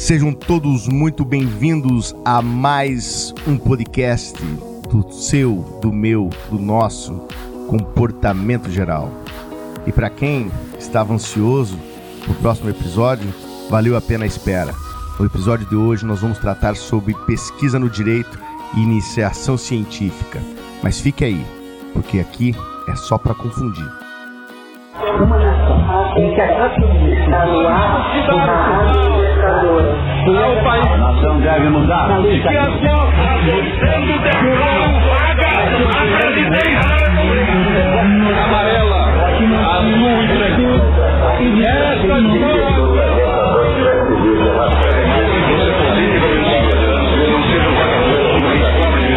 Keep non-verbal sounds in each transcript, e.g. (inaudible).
Sejam todos muito bem-vindos a mais um podcast do seu, do meu, do nosso comportamento geral. E para quem estava ansioso pro próximo episódio, valeu a pena a espera. No episódio de hoje nós vamos tratar sobre pesquisa no direito e iniciação científica. Mas fique aí, porque aqui é só para confundir. Uma nação no ar, libertadora. O país. A nação deve mudar. E que a sendo vaga a presidência. Amarela, azul e branco.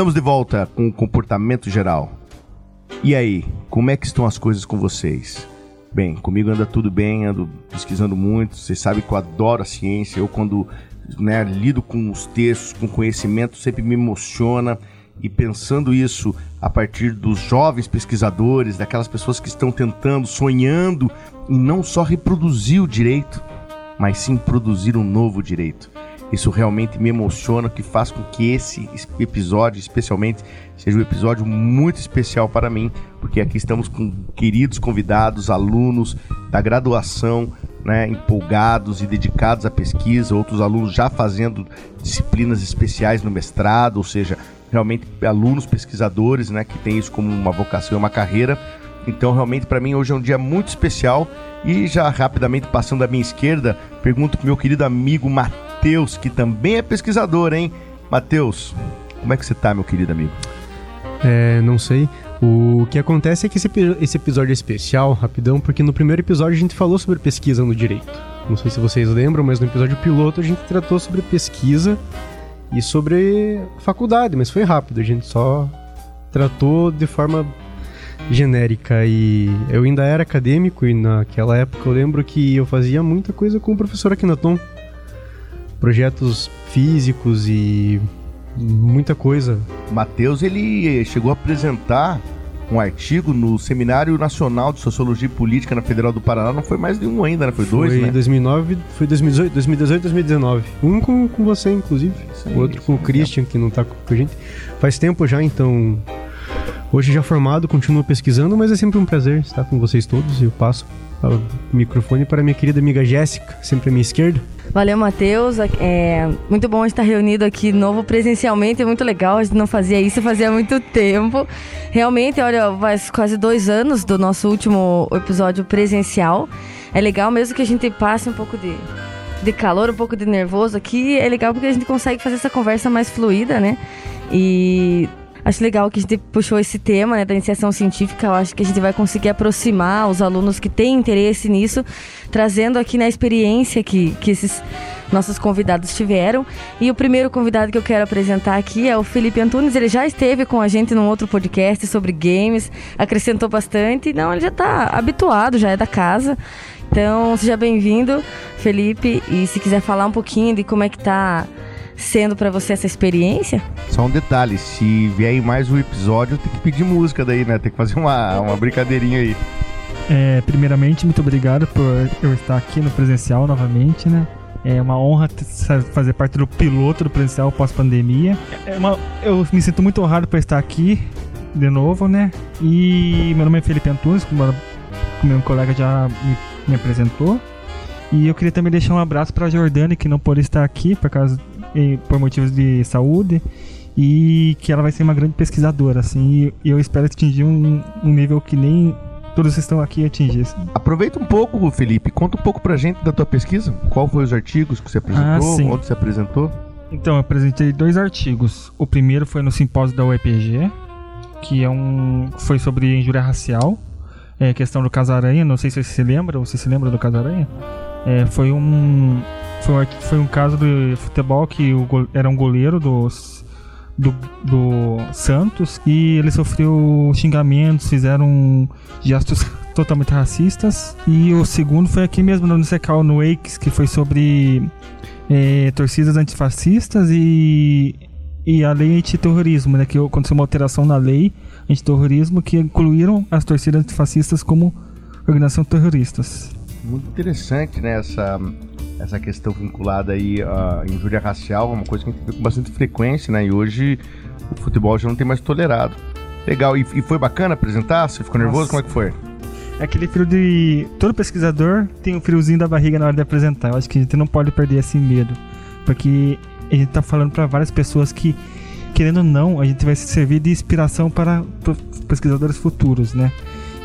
Estamos de volta com o comportamento geral. E aí, como é que estão as coisas com vocês? Bem, comigo anda tudo bem, ando pesquisando muito. Vocês sabem que eu adoro a ciência. Eu, quando né, lido com os textos, com conhecimento, sempre me emociona. E pensando isso a partir dos jovens pesquisadores, daquelas pessoas que estão tentando, sonhando em não só reproduzir o direito, mas sim produzir um novo direito. Isso realmente me emociona, que faz com que esse episódio, especialmente, seja um episódio muito especial para mim, porque aqui estamos com queridos convidados, alunos da graduação, né, empolgados e dedicados à pesquisa, outros alunos já fazendo disciplinas especiais no mestrado, ou seja, realmente alunos pesquisadores, né, que têm isso como uma vocação e uma carreira. Então, realmente, para mim, hoje é um dia muito especial. E já rapidamente passando à minha esquerda, pergunto para meu querido amigo Matheus. Matheus, que também é pesquisador, hein? Matheus, como é que você tá, meu querido amigo? É, não sei. O que acontece é que esse, esse episódio é especial, rapidão, porque no primeiro episódio a gente falou sobre pesquisa no direito. Não sei se vocês lembram, mas no episódio piloto a gente tratou sobre pesquisa e sobre faculdade, mas foi rápido, a gente só tratou de forma genérica e eu ainda era acadêmico e naquela época eu lembro que eu fazia muita coisa com o professor Akinaton projetos físicos e muita coisa. Matheus, ele chegou a apresentar um artigo no Seminário Nacional de Sociologia e Política na Federal do Paraná, não foi mais de um ainda, né? Foi, foi dois, né? 2009, foi 2018, 2018 2019. Um com, com você, inclusive. Sim, o outro com o Christian, que não tá com a gente. Faz tempo já, então... Hoje já formado, continuo pesquisando, mas é sempre um prazer estar com vocês todos eu passo o microfone para minha querida amiga Jéssica, sempre à minha esquerda. Valeu, Matheus. É muito bom estar reunido aqui novo presencialmente, é muito legal. A gente não fazia isso fazia muito tempo. Realmente, olha, faz quase dois anos do nosso último episódio presencial. É legal mesmo que a gente passe um pouco de, de calor, um pouco de nervoso aqui. É legal porque a gente consegue fazer essa conversa mais fluida, né? E Acho legal que a gente puxou esse tema né, da iniciação científica. Eu acho que a gente vai conseguir aproximar os alunos que têm interesse nisso, trazendo aqui na experiência que, que esses nossos convidados tiveram. E o primeiro convidado que eu quero apresentar aqui é o Felipe Antunes. Ele já esteve com a gente num outro podcast sobre games, acrescentou bastante. Não, ele já está habituado, já é da casa. Então, seja bem-vindo, Felipe. E se quiser falar um pouquinho de como é que está sendo para você essa experiência? Só um detalhe, se vier mais um episódio, tem que pedir música daí, né? Tem que fazer uma, uma brincadeirinha aí. É, primeiramente, muito obrigado por eu estar aqui no presencial novamente, né? É uma honra fazer parte do piloto do presencial pós-pandemia. É uma, eu me sinto muito honrado por estar aqui de novo, né? E meu nome é Felipe Antunes, como, como meu colega já me, me apresentou. E eu queria também deixar um abraço para a Jordane, que não pôde estar aqui por causa por motivos de saúde e que ela vai ser uma grande pesquisadora, assim, e eu espero atingir um, um nível que nem todos estão aqui atingir. Assim. Aproveita um pouco, Felipe, conta um pouco pra gente da tua pesquisa. Qual foi os artigos que você apresentou? Ah, onde você apresentou? Então, eu apresentei dois artigos. O primeiro foi no simpósio da UEPG, que é um foi sobre injúria racial, é, questão do Casaranha, não sei se você se lembra, ou você se lembra do Casaranha? É, foi um foi, foi um caso de futebol que o, era um goleiro dos do, do Santos e ele sofreu xingamentos, fizeram gestos (laughs) totalmente racistas. E o segundo foi aqui mesmo no Unicecal, no Wakes, que foi sobre é, torcidas antifascistas e, e a lei antiterrorismo, né? Que aconteceu uma alteração na lei antiterrorismo que incluíram as torcidas antifascistas como organização terroristas. Muito interessante, né? Essa, essa questão vinculada aí à injúria racial, uma coisa que a gente vê com bastante frequência, né? E hoje o futebol já não tem mais tolerado. Legal, e, e foi bacana apresentar? Você ficou nervoso? Nossa. Como é que foi? É aquele frio de. Todo pesquisador tem um friozinho da barriga na hora de apresentar. Eu acho que a gente não pode perder esse medo. Porque a gente tá falando para várias pessoas que, querendo ou não, a gente vai servir de inspiração para pesquisadores futuros, né?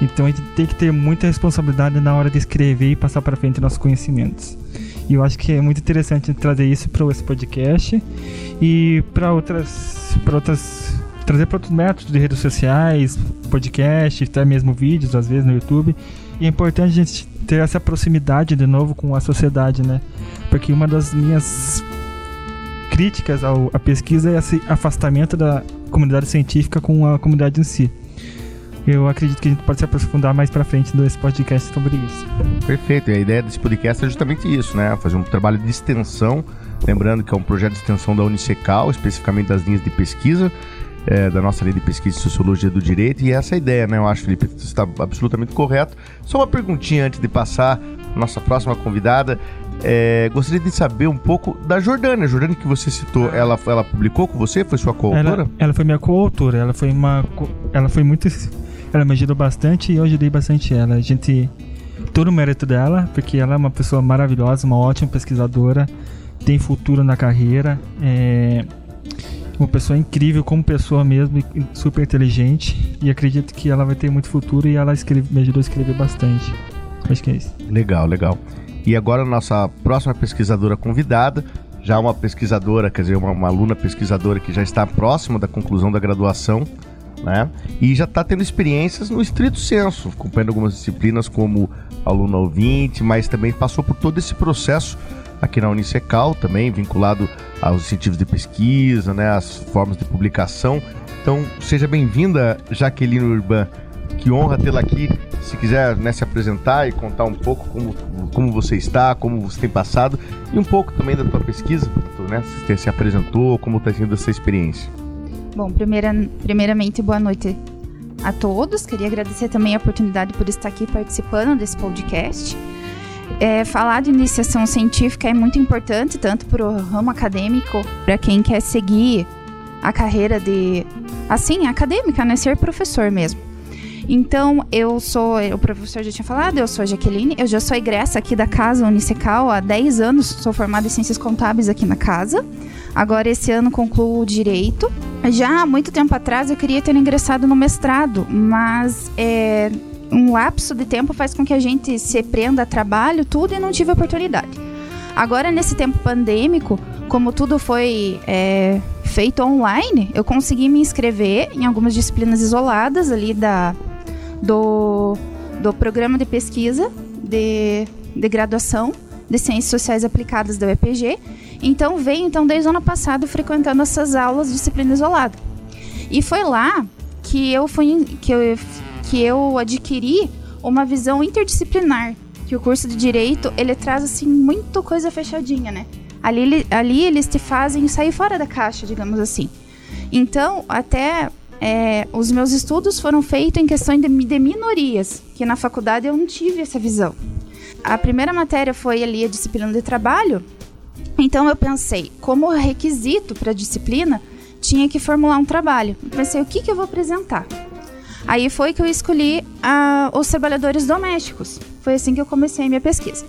Então a gente tem que ter muita responsabilidade na hora de escrever e passar para frente nossos conhecimentos. E eu acho que é muito interessante trazer isso para esse podcast e para outras, para outras trazer para outros métodos de redes sociais, podcast, até mesmo vídeos às vezes no YouTube. E é importante a gente ter essa proximidade de novo com a sociedade, né? Porque uma das minhas críticas ao, à pesquisa é esse afastamento da comunidade científica com a comunidade em si. Eu acredito que a gente pode se aprofundar mais para frente nesse podcast sobre isso. Perfeito. E a ideia desse podcast é justamente isso, né? Fazer um trabalho de extensão. Lembrando que é um projeto de extensão da Unicecal, especificamente das linhas de pesquisa, é, da nossa linha de pesquisa de sociologia do direito. E essa é a ideia, né? Eu acho, Felipe, que você está absolutamente correto. Só uma perguntinha antes de passar a nossa próxima convidada. É, gostaria de saber um pouco da Jordânia. A Jordânia que você citou, ela, ela publicou com você? Foi sua coautora? Ela, ela foi minha coautora. Ela foi uma. Ela foi muito ela me ajudou bastante e eu ajudei bastante ela. A gente. Todo o mérito dela, porque ela é uma pessoa maravilhosa, uma ótima pesquisadora, tem futuro na carreira, é uma pessoa incrível como pessoa mesmo, super inteligente e acredito que ela vai ter muito futuro e ela escreve, me ajudou a escrever bastante. Acho que é isso. Legal, legal. E agora a nossa próxima pesquisadora convidada, já uma pesquisadora, quer dizer, uma, uma aluna pesquisadora que já está próxima da conclusão da graduação, né? E já está tendo experiências no estrito senso, acompanhando algumas disciplinas como aluno ouvinte, mas também passou por todo esse processo aqui na Unicecal também, vinculado aos incentivos de pesquisa, né, as formas de publicação. Então, seja bem-vinda, Jaqueline Urban. Que honra tê-la aqui. Se quiser né, se apresentar e contar um pouco como, como você está, como você tem passado e um pouco também da tua pesquisa, né? Se se apresentou, como está sendo essa experiência. Bom, primeira, primeiramente, boa noite a todos. Queria agradecer também a oportunidade por estar aqui participando desse podcast. É, falar de iniciação científica é muito importante, tanto para o ramo acadêmico, para quem quer seguir a carreira de, assim, acadêmica, né? Ser professor mesmo. Então, eu sou, o professor já tinha falado, eu sou a Jaqueline, eu já sou egressa aqui da casa Unicecal há 10 anos, sou formada em Ciências Contábeis aqui na casa. Agora, esse ano, concluo Direito. Já há muito tempo atrás, eu queria ter ingressado no mestrado, mas é, um lapso de tempo faz com que a gente se prenda a trabalho, tudo, e não tive oportunidade. Agora, nesse tempo pandêmico, como tudo foi é, feito online, eu consegui me inscrever em algumas disciplinas isoladas ali da, do, do programa de pesquisa de, de graduação de Ciências Sociais Aplicadas da UEPG então venho então desde o ano passado frequentando essas aulas de disciplina isolada. E foi lá que eu fui que eu, que eu adquiri uma visão interdisciplinar, que o curso de direito, ele traz assim muito coisa fechadinha, né? Ali, ali eles te fazem sair fora da caixa, digamos assim. Então, até é, os meus estudos foram feitos em questão de, de minorias, que na faculdade eu não tive essa visão. A primeira matéria foi ali a disciplina de trabalho, então eu pensei, como requisito para a disciplina, tinha que formular um trabalho. Eu pensei, o que, que eu vou apresentar? Aí foi que eu escolhi os trabalhadores domésticos. Foi assim que eu comecei a minha pesquisa.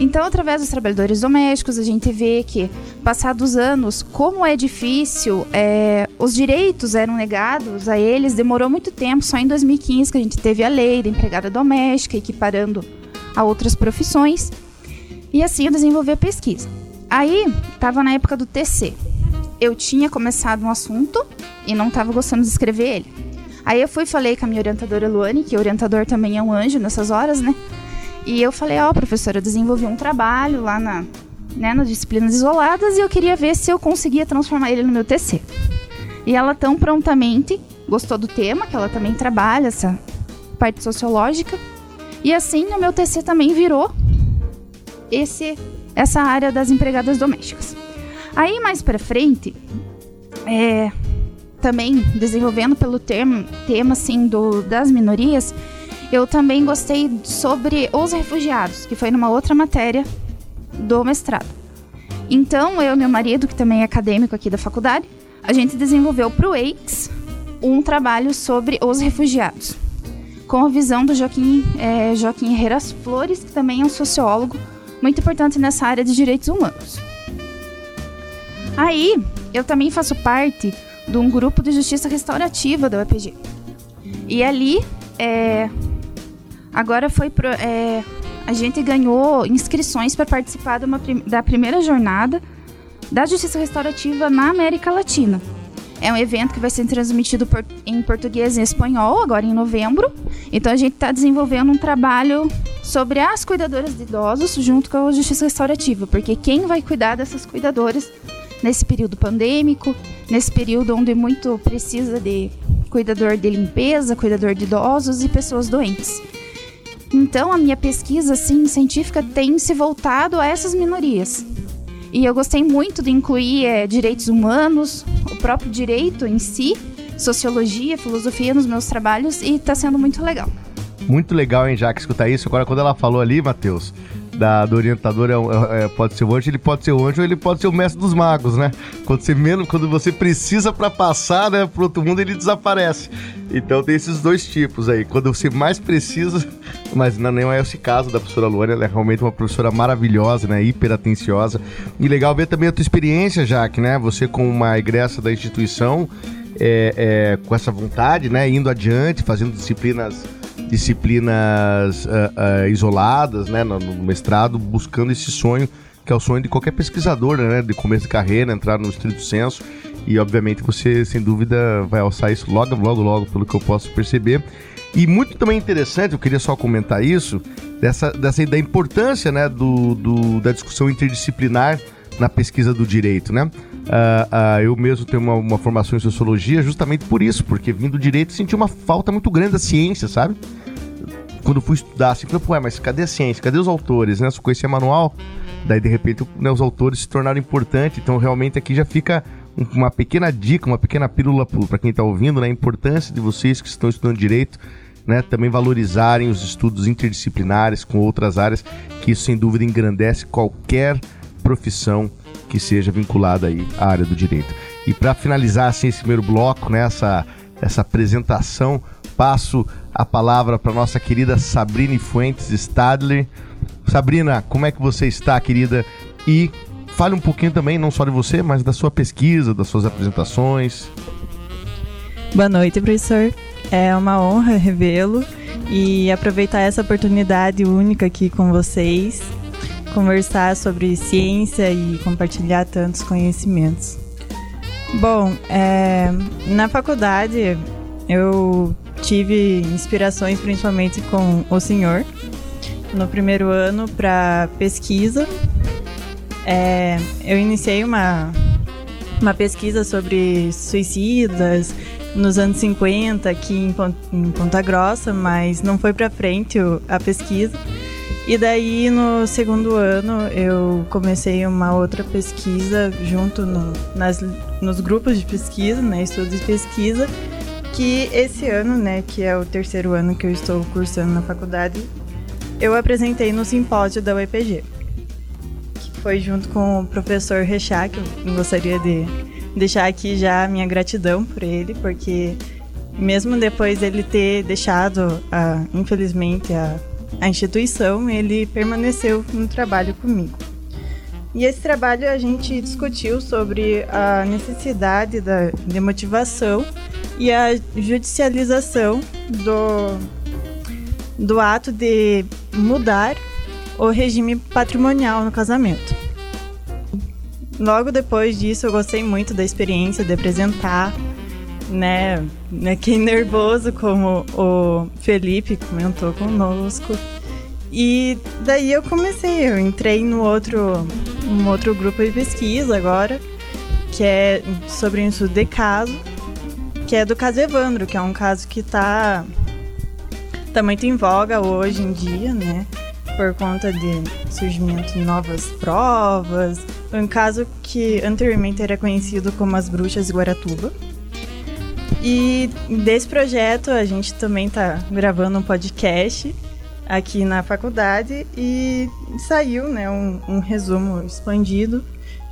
Então, através dos trabalhadores domésticos, a gente vê que, passados anos, como é difícil, é, os direitos eram negados a eles, demorou muito tempo, só em 2015 que a gente teve a lei da empregada doméstica, equiparando a outras profissões. E assim eu desenvolvi a pesquisa. Aí, tava na época do TC. Eu tinha começado um assunto e não tava gostando de escrever ele. Aí eu fui falei com a minha orientadora Luane, que orientador também é um anjo nessas horas, né? E eu falei, ó, oh, professora, eu desenvolvi um trabalho lá na, né, nas disciplinas isoladas e eu queria ver se eu conseguia transformar ele no meu TC. E ela tão prontamente gostou do tema, que ela também trabalha essa parte sociológica. E assim o meu TC também virou esse essa área das empregadas domésticas. Aí mais para frente, é, também desenvolvendo pelo termo, tema assim do, das minorias, eu também gostei sobre os refugiados, que foi numa outra matéria do mestrado. Então, eu e meu marido, que também é acadêmico aqui da faculdade, a gente desenvolveu para o EIX um trabalho sobre os refugiados, com a visão do Joaquim, é, Joaquim Herreras Flores, que também é um sociólogo muito importante nessa área de direitos humanos. Aí, eu também faço parte de um grupo de justiça restaurativa da UEPG. E ali, é, agora foi pro, é, a gente ganhou inscrições para participar uma, da primeira jornada da justiça restaurativa na América Latina. É um evento que vai ser transmitido por, em português e espanhol, agora em novembro. Então a gente está desenvolvendo um trabalho sobre as cuidadoras de idosos junto com a justiça restaurativa, porque quem vai cuidar dessas cuidadoras nesse período pandêmico, nesse período onde muito precisa de cuidador de limpeza, cuidador de idosos e pessoas doentes. Então a minha pesquisa assim científica tem se voltado a essas minorias. E eu gostei muito de incluir é, direitos humanos, o próprio direito em si, sociologia, filosofia nos meus trabalhos e está sendo muito legal. Muito legal, hein, Jaque, escutar isso. Agora, quando ela falou ali, Matheus, da, do orientador é, é, pode ser o anjo, ele pode ser o anjo ou ele pode ser o mestre dos magos, né? Quando você menos, quando você precisa para passar, né, pro outro mundo, ele desaparece. Então tem esses dois tipos aí. Quando você mais precisa, mas não, não é esse caso da professora Luana, ela é realmente uma professora maravilhosa, né? Hiper atenciosa. E legal ver também a tua experiência, Jaque, né? Você com uma egressa da instituição, é, é, com essa vontade, né? Indo adiante, fazendo disciplinas disciplinas uh, uh, isoladas, né, no, no, mestrado, buscando esse sonho, que é o sonho de qualquer pesquisador, né, de começo de carreira, entrar no estrito senso, e obviamente você, sem dúvida, vai alçar isso logo, logo, logo, pelo que eu posso perceber. E muito também interessante, eu queria só comentar isso, dessa, dessa da importância, né, do, do da discussão interdisciplinar na pesquisa do direito, né? Uh, uh, eu mesmo tenho uma, uma, formação em sociologia justamente por isso, porque vindo do direito senti uma falta muito grande da ciência, sabe? Quando fui estudar, assim, falei, pô, mas cadê a ciência? Cadê os autores, né? Se conhecia manual, daí de repente né, os autores se tornaram importantes, então realmente aqui já fica uma pequena dica, uma pequena pílula para quem está ouvindo, né? A importância de vocês que estão estudando direito, né? Também valorizarem os estudos interdisciplinares com outras áreas, que isso sem dúvida engrandece qualquer profissão que seja vinculada aí à área do direito. E para finalizar assim esse primeiro bloco, né, essa, essa apresentação, passo a palavra para nossa querida Sabrina Fuentes Stadler. Sabrina, como é que você está, querida? E fale um pouquinho também, não só de você, mas da sua pesquisa, das suas apresentações. Boa noite, professor. É uma honra revê-lo e aproveitar essa oportunidade única aqui com vocês conversar sobre ciência e compartilhar tantos conhecimentos. Bom, é, na faculdade eu tive inspirações principalmente com o senhor no primeiro ano para pesquisa. É, eu iniciei uma, uma pesquisa sobre suicidas nos anos 50 aqui em, em Ponta Grossa, mas não foi para frente a pesquisa. E daí, no segundo ano, eu comecei uma outra pesquisa junto no, nas, nos grupos de pesquisa, né, estudos de pesquisa, que esse ano, né, que é o terceiro ano que eu estou cursando na faculdade, eu apresentei no simpósio da UEPG, que foi junto com o professor Rechá, que eu gostaria de deixar aqui já a minha gratidão por ele, porque mesmo depois dele ter deixado, a, infelizmente, a a instituição, ele permaneceu no trabalho comigo. E esse trabalho a gente discutiu sobre a necessidade da, de motivação e a judicialização do, do ato de mudar o regime patrimonial no casamento. Logo depois disso, eu gostei muito da experiência de apresentar né, né, quem nervoso, como o Felipe comentou conosco. E daí eu comecei, eu entrei no outro, um outro grupo de pesquisa agora, que é sobre um estudo de caso, que é do caso Evandro, que é um caso que está tá muito em voga hoje em dia, né? Por conta de surgimento de novas provas. Um caso que anteriormente era conhecido como as Bruxas de Guaratuba. E desse projeto a gente também tá gravando um podcast aqui na faculdade e saiu né, um, um resumo expandido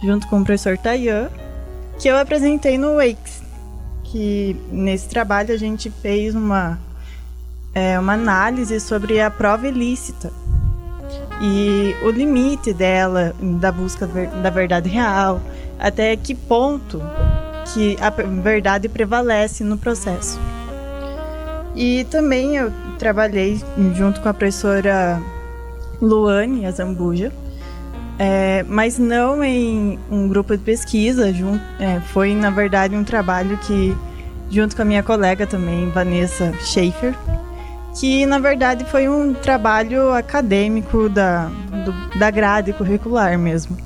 junto com o professor Tayan, que eu apresentei no Wakes. Que nesse trabalho a gente fez uma, é, uma análise sobre a prova ilícita e o limite dela, da busca da verdade real, até que ponto que a verdade prevalece no processo. E também eu trabalhei junto com a professora Luane Azambuja, é, mas não em um grupo de pesquisa, junto, é, foi na verdade um trabalho que, junto com a minha colega também, Vanessa Schaefer, que na verdade foi um trabalho acadêmico da, do, da grade curricular mesmo,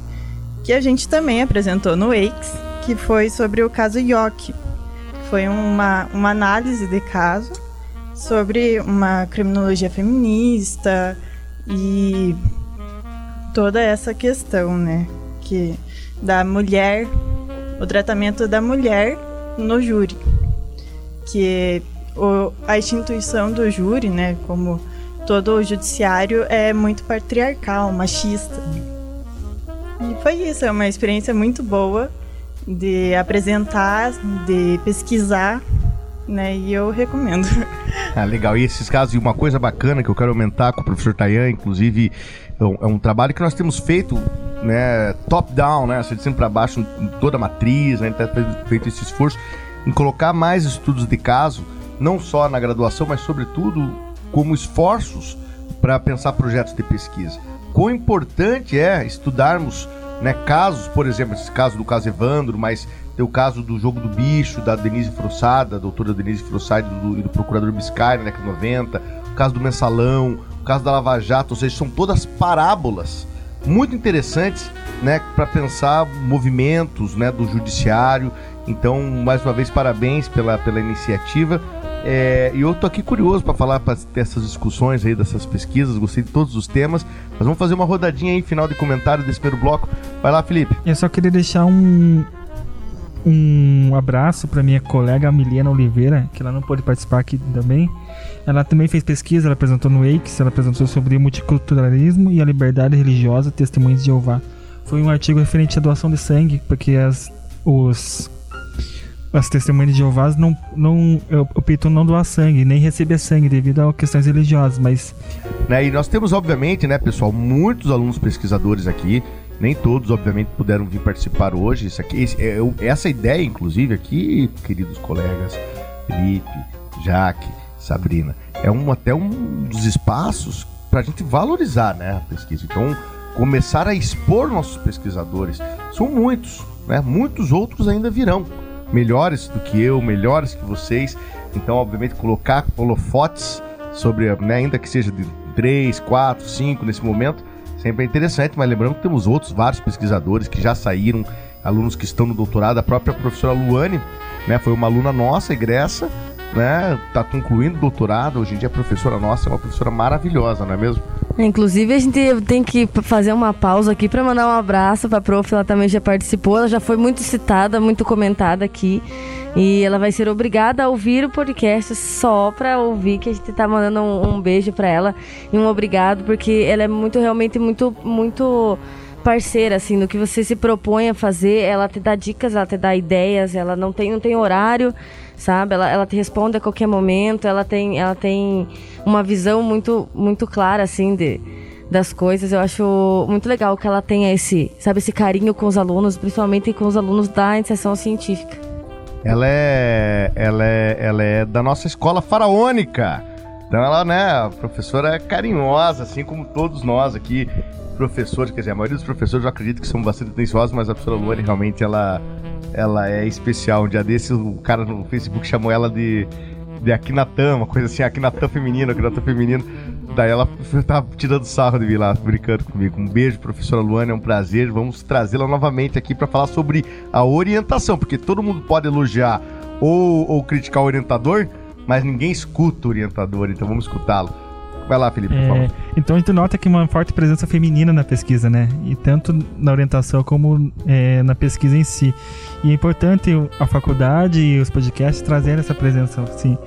que a gente também apresentou no EICS, que foi sobre o caso Yoki. Foi uma, uma análise de caso sobre uma criminologia feminista e toda essa questão, né, que da mulher, o tratamento da mulher no júri, que o, a instituição do júri, né, como todo o judiciário é muito patriarcal, machista. E foi isso, é uma experiência muito boa de apresentar, de pesquisar né? E eu recomendo. (laughs) Ah, legal. E esses casos, e uma coisa bacana que eu quero aumentar com o professor Tayan, inclusive, é um, é trabalho que nós temos feito, né, top-down, né, de cima para baixo, em toda a matriz, né, a gente tá feito esse esforço em colocar mais estudos de caso, não só na graduação, mas sobretudo como esforços para pensar projetos de pesquisa. Quão importante é estudarmos né, casos, por exemplo, esse caso do caso Evandro, mas tem o caso do jogo do bicho, da Denise Frossada, da doutora Denise Frossada e do, do, procurador Biscay na década de 90, o caso do mensalão, o caso da Lava Jato, ou seja, são todas parábolas muito interessantes né, para pensar movimentos né, do judiciário. Então, mais uma vez, parabéns pela, pela iniciativa. É, e eu tô aqui curioso para falar dessas discussões aí, dessas pesquisas, gostei de todos os temas. Mas vamos fazer uma rodadinha aí, final de comentário desse primeiro bloco. Vai lá, Felipe. Eu só queria deixar um, um abraço para minha colega Milena Oliveira, que ela não pôde participar aqui também. Ela também fez pesquisa, ela apresentou no EICS, ela apresentou sobre multiculturalismo e a liberdade religiosa, testemunhos de Jeová. Foi um artigo referente à doação de sangue, porque as, os, as testemunhas de Jeová não, não optam não doar sangue, nem receber sangue devido a questões religiosas, mas... Né, e nós temos, obviamente, né, pessoal, muitos alunos pesquisadores aqui, nem todos, obviamente, puderam vir participar hoje. Isso aqui, esse, é, essa ideia, inclusive, aqui, queridos colegas, Felipe, Jaque, Sabrina, é um, até um dos espaços para a gente valorizar né, a pesquisa. Então, começar a expor nossos pesquisadores. São muitos, né? muitos outros ainda virão. Melhores do que eu, melhores que vocês. Então, obviamente, colocar holofotes sobre, né, ainda que seja de 3, 4, 5 nesse momento, sempre é interessante, mas lembrando que temos outros vários pesquisadores que já saíram, alunos que estão no doutorado, a própria professora Luane, né, foi uma aluna nossa, egressa, né, tá concluindo o doutorado, hoje em dia é professora nossa, é uma professora maravilhosa, não é mesmo? Inclusive, a gente tem que fazer uma pausa aqui para mandar um abraço para a prof, ela também já participou, ela já foi muito citada, muito comentada aqui. E ela vai ser obrigada a ouvir o podcast só para ouvir que a gente tá mandando um, um beijo para ela e um obrigado, porque ela é muito, realmente, muito, muito parceira, assim, no que você se propõe a fazer. Ela te dá dicas, ela te dá ideias, ela não tem, não tem horário, sabe? Ela, ela te responde a qualquer momento, ela tem, ela tem uma visão muito, muito clara, assim, de, das coisas. Eu acho muito legal que ela tenha esse, sabe, esse carinho com os alunos, principalmente com os alunos da iniciação científica. Ela é, ela é, ela é da nossa escola faraônica. Então ela, né, a professora é carinhosa, assim como todos nós aqui, professores, quer dizer, a maioria dos professores eu acredito que são bastante atenciosos, mas a professora Luane realmente ela, ela é especial. Um dia desses o cara no Facebook chamou ela de, de Akinatã, uma coisa assim, Akinatã feminino, Akinatã feminino. Daí ela (laughs) tava tirando sarro de mim lá, brincando comigo. Um beijo, professora Luane, é um prazer. Vamos trazê-la novamente aqui para falar sobre a orientação, porque todo mundo pode elogiar ou, ou criticar o orientador, mas ninguém escuta o orientador, então vamos escutá-lo. Vai lá, Felipe, por É, favor. então a gente nota que uma forte presença feminina na pesquisa, né? E tanto na orientação como é, na pesquisa em si. E é importante a faculdade e os podcasts trazerem essa presença, assim.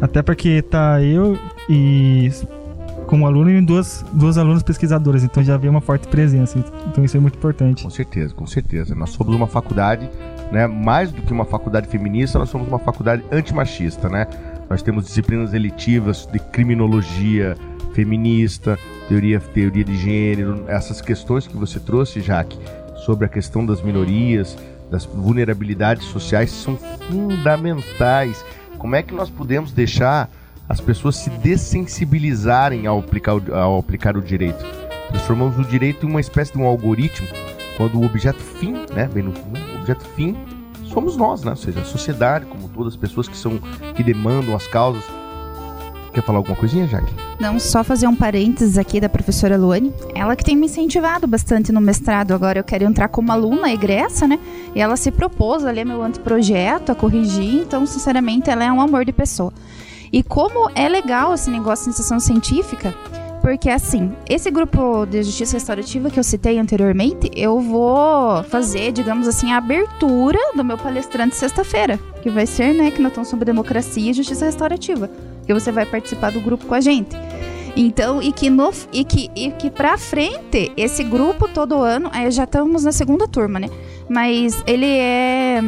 Até porque tá eu e como aluno e duas, duas alunas pesquisadoras, então já vê uma forte presença. Então isso é muito importante. Com certeza, com certeza. Nós somos uma faculdade, né? Mais do que uma faculdade feminista, nós somos uma faculdade antimachista, né? Nós temos disciplinas elitivas de criminologia feminista, teoria, teoria de gênero, essas questões que você trouxe, Jaque, sobre a questão das minorias, das vulnerabilidades sociais, são fundamentais. Como é que nós podemos deixar as pessoas se dessensibilizarem ao aplicar, o- ao aplicar o direito? Transformamos o direito em uma espécie de um algoritmo, quando o objeto fim, né, bem no o objeto fim somos nós, né? Ou seja, a sociedade, como todas as pessoas que são que demandam as causas. Quer falar alguma coisinha, Jaque? Não, só fazer um parênteses aqui da professora Luane. Ela que tem me incentivado bastante no mestrado. Agora eu quero entrar como aluna egressa, né? E ela se propôs a ler meu anteprojeto, a corrigir. Então, sinceramente, ela é um amor de pessoa. E como é legal esse negócio de iniciação científica, porque assim, esse grupo de justiça restaurativa que eu citei anteriormente, eu vou fazer, digamos assim, a abertura do meu palestrante sexta-feira, que vai ser, né, que nós estamos sobre democracia e justiça restaurativa que você vai participar do grupo com a gente. Então, e que no e que e que para frente esse grupo todo ano, aí já estamos na segunda turma, né? Mas ele é,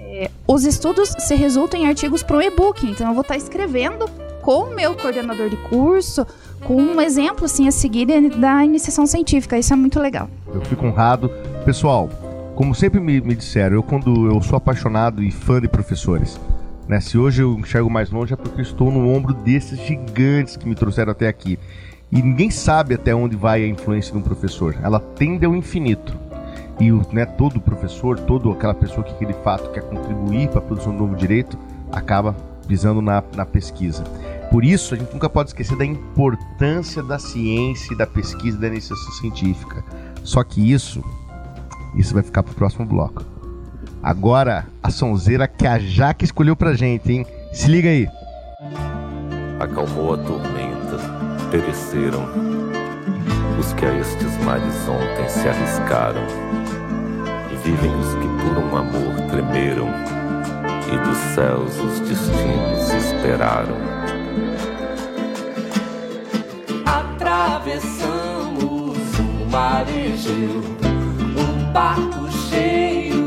é, os estudos se resultam em artigos para o e-book, então eu vou estar escrevendo com o meu coordenador de curso, com um exemplo assim a seguir da iniciação científica. Isso é muito legal. Eu fico honrado. Pessoal, como sempre me, me disseram, eu quando eu sou apaixonado e fã de professores, né? Se hoje eu enxergo mais longe é porque eu estou no ombro desses gigantes que me trouxeram até aqui. E ninguém sabe até onde vai a influência de um professor. Ela tende ao infinito. E o, né, todo professor, toda aquela pessoa que de fato quer contribuir para a produção do novo direito, acaba pisando na, na pesquisa. Por isso, a gente nunca pode esquecer da importância da ciência, e da pesquisa e da iniciação científica. Só que isso, isso vai ficar pro próximo bloco. Agora, a sonzeira que a Jaque escolheu pra gente, hein? Se liga aí. acalmou a tormenta, pereceram os que a estes mares ontem se arriscaram, e vivem os que por um amor tremeram, e dos céus os destinos esperaram. Atravessamos o mar Egeu, um barco cheio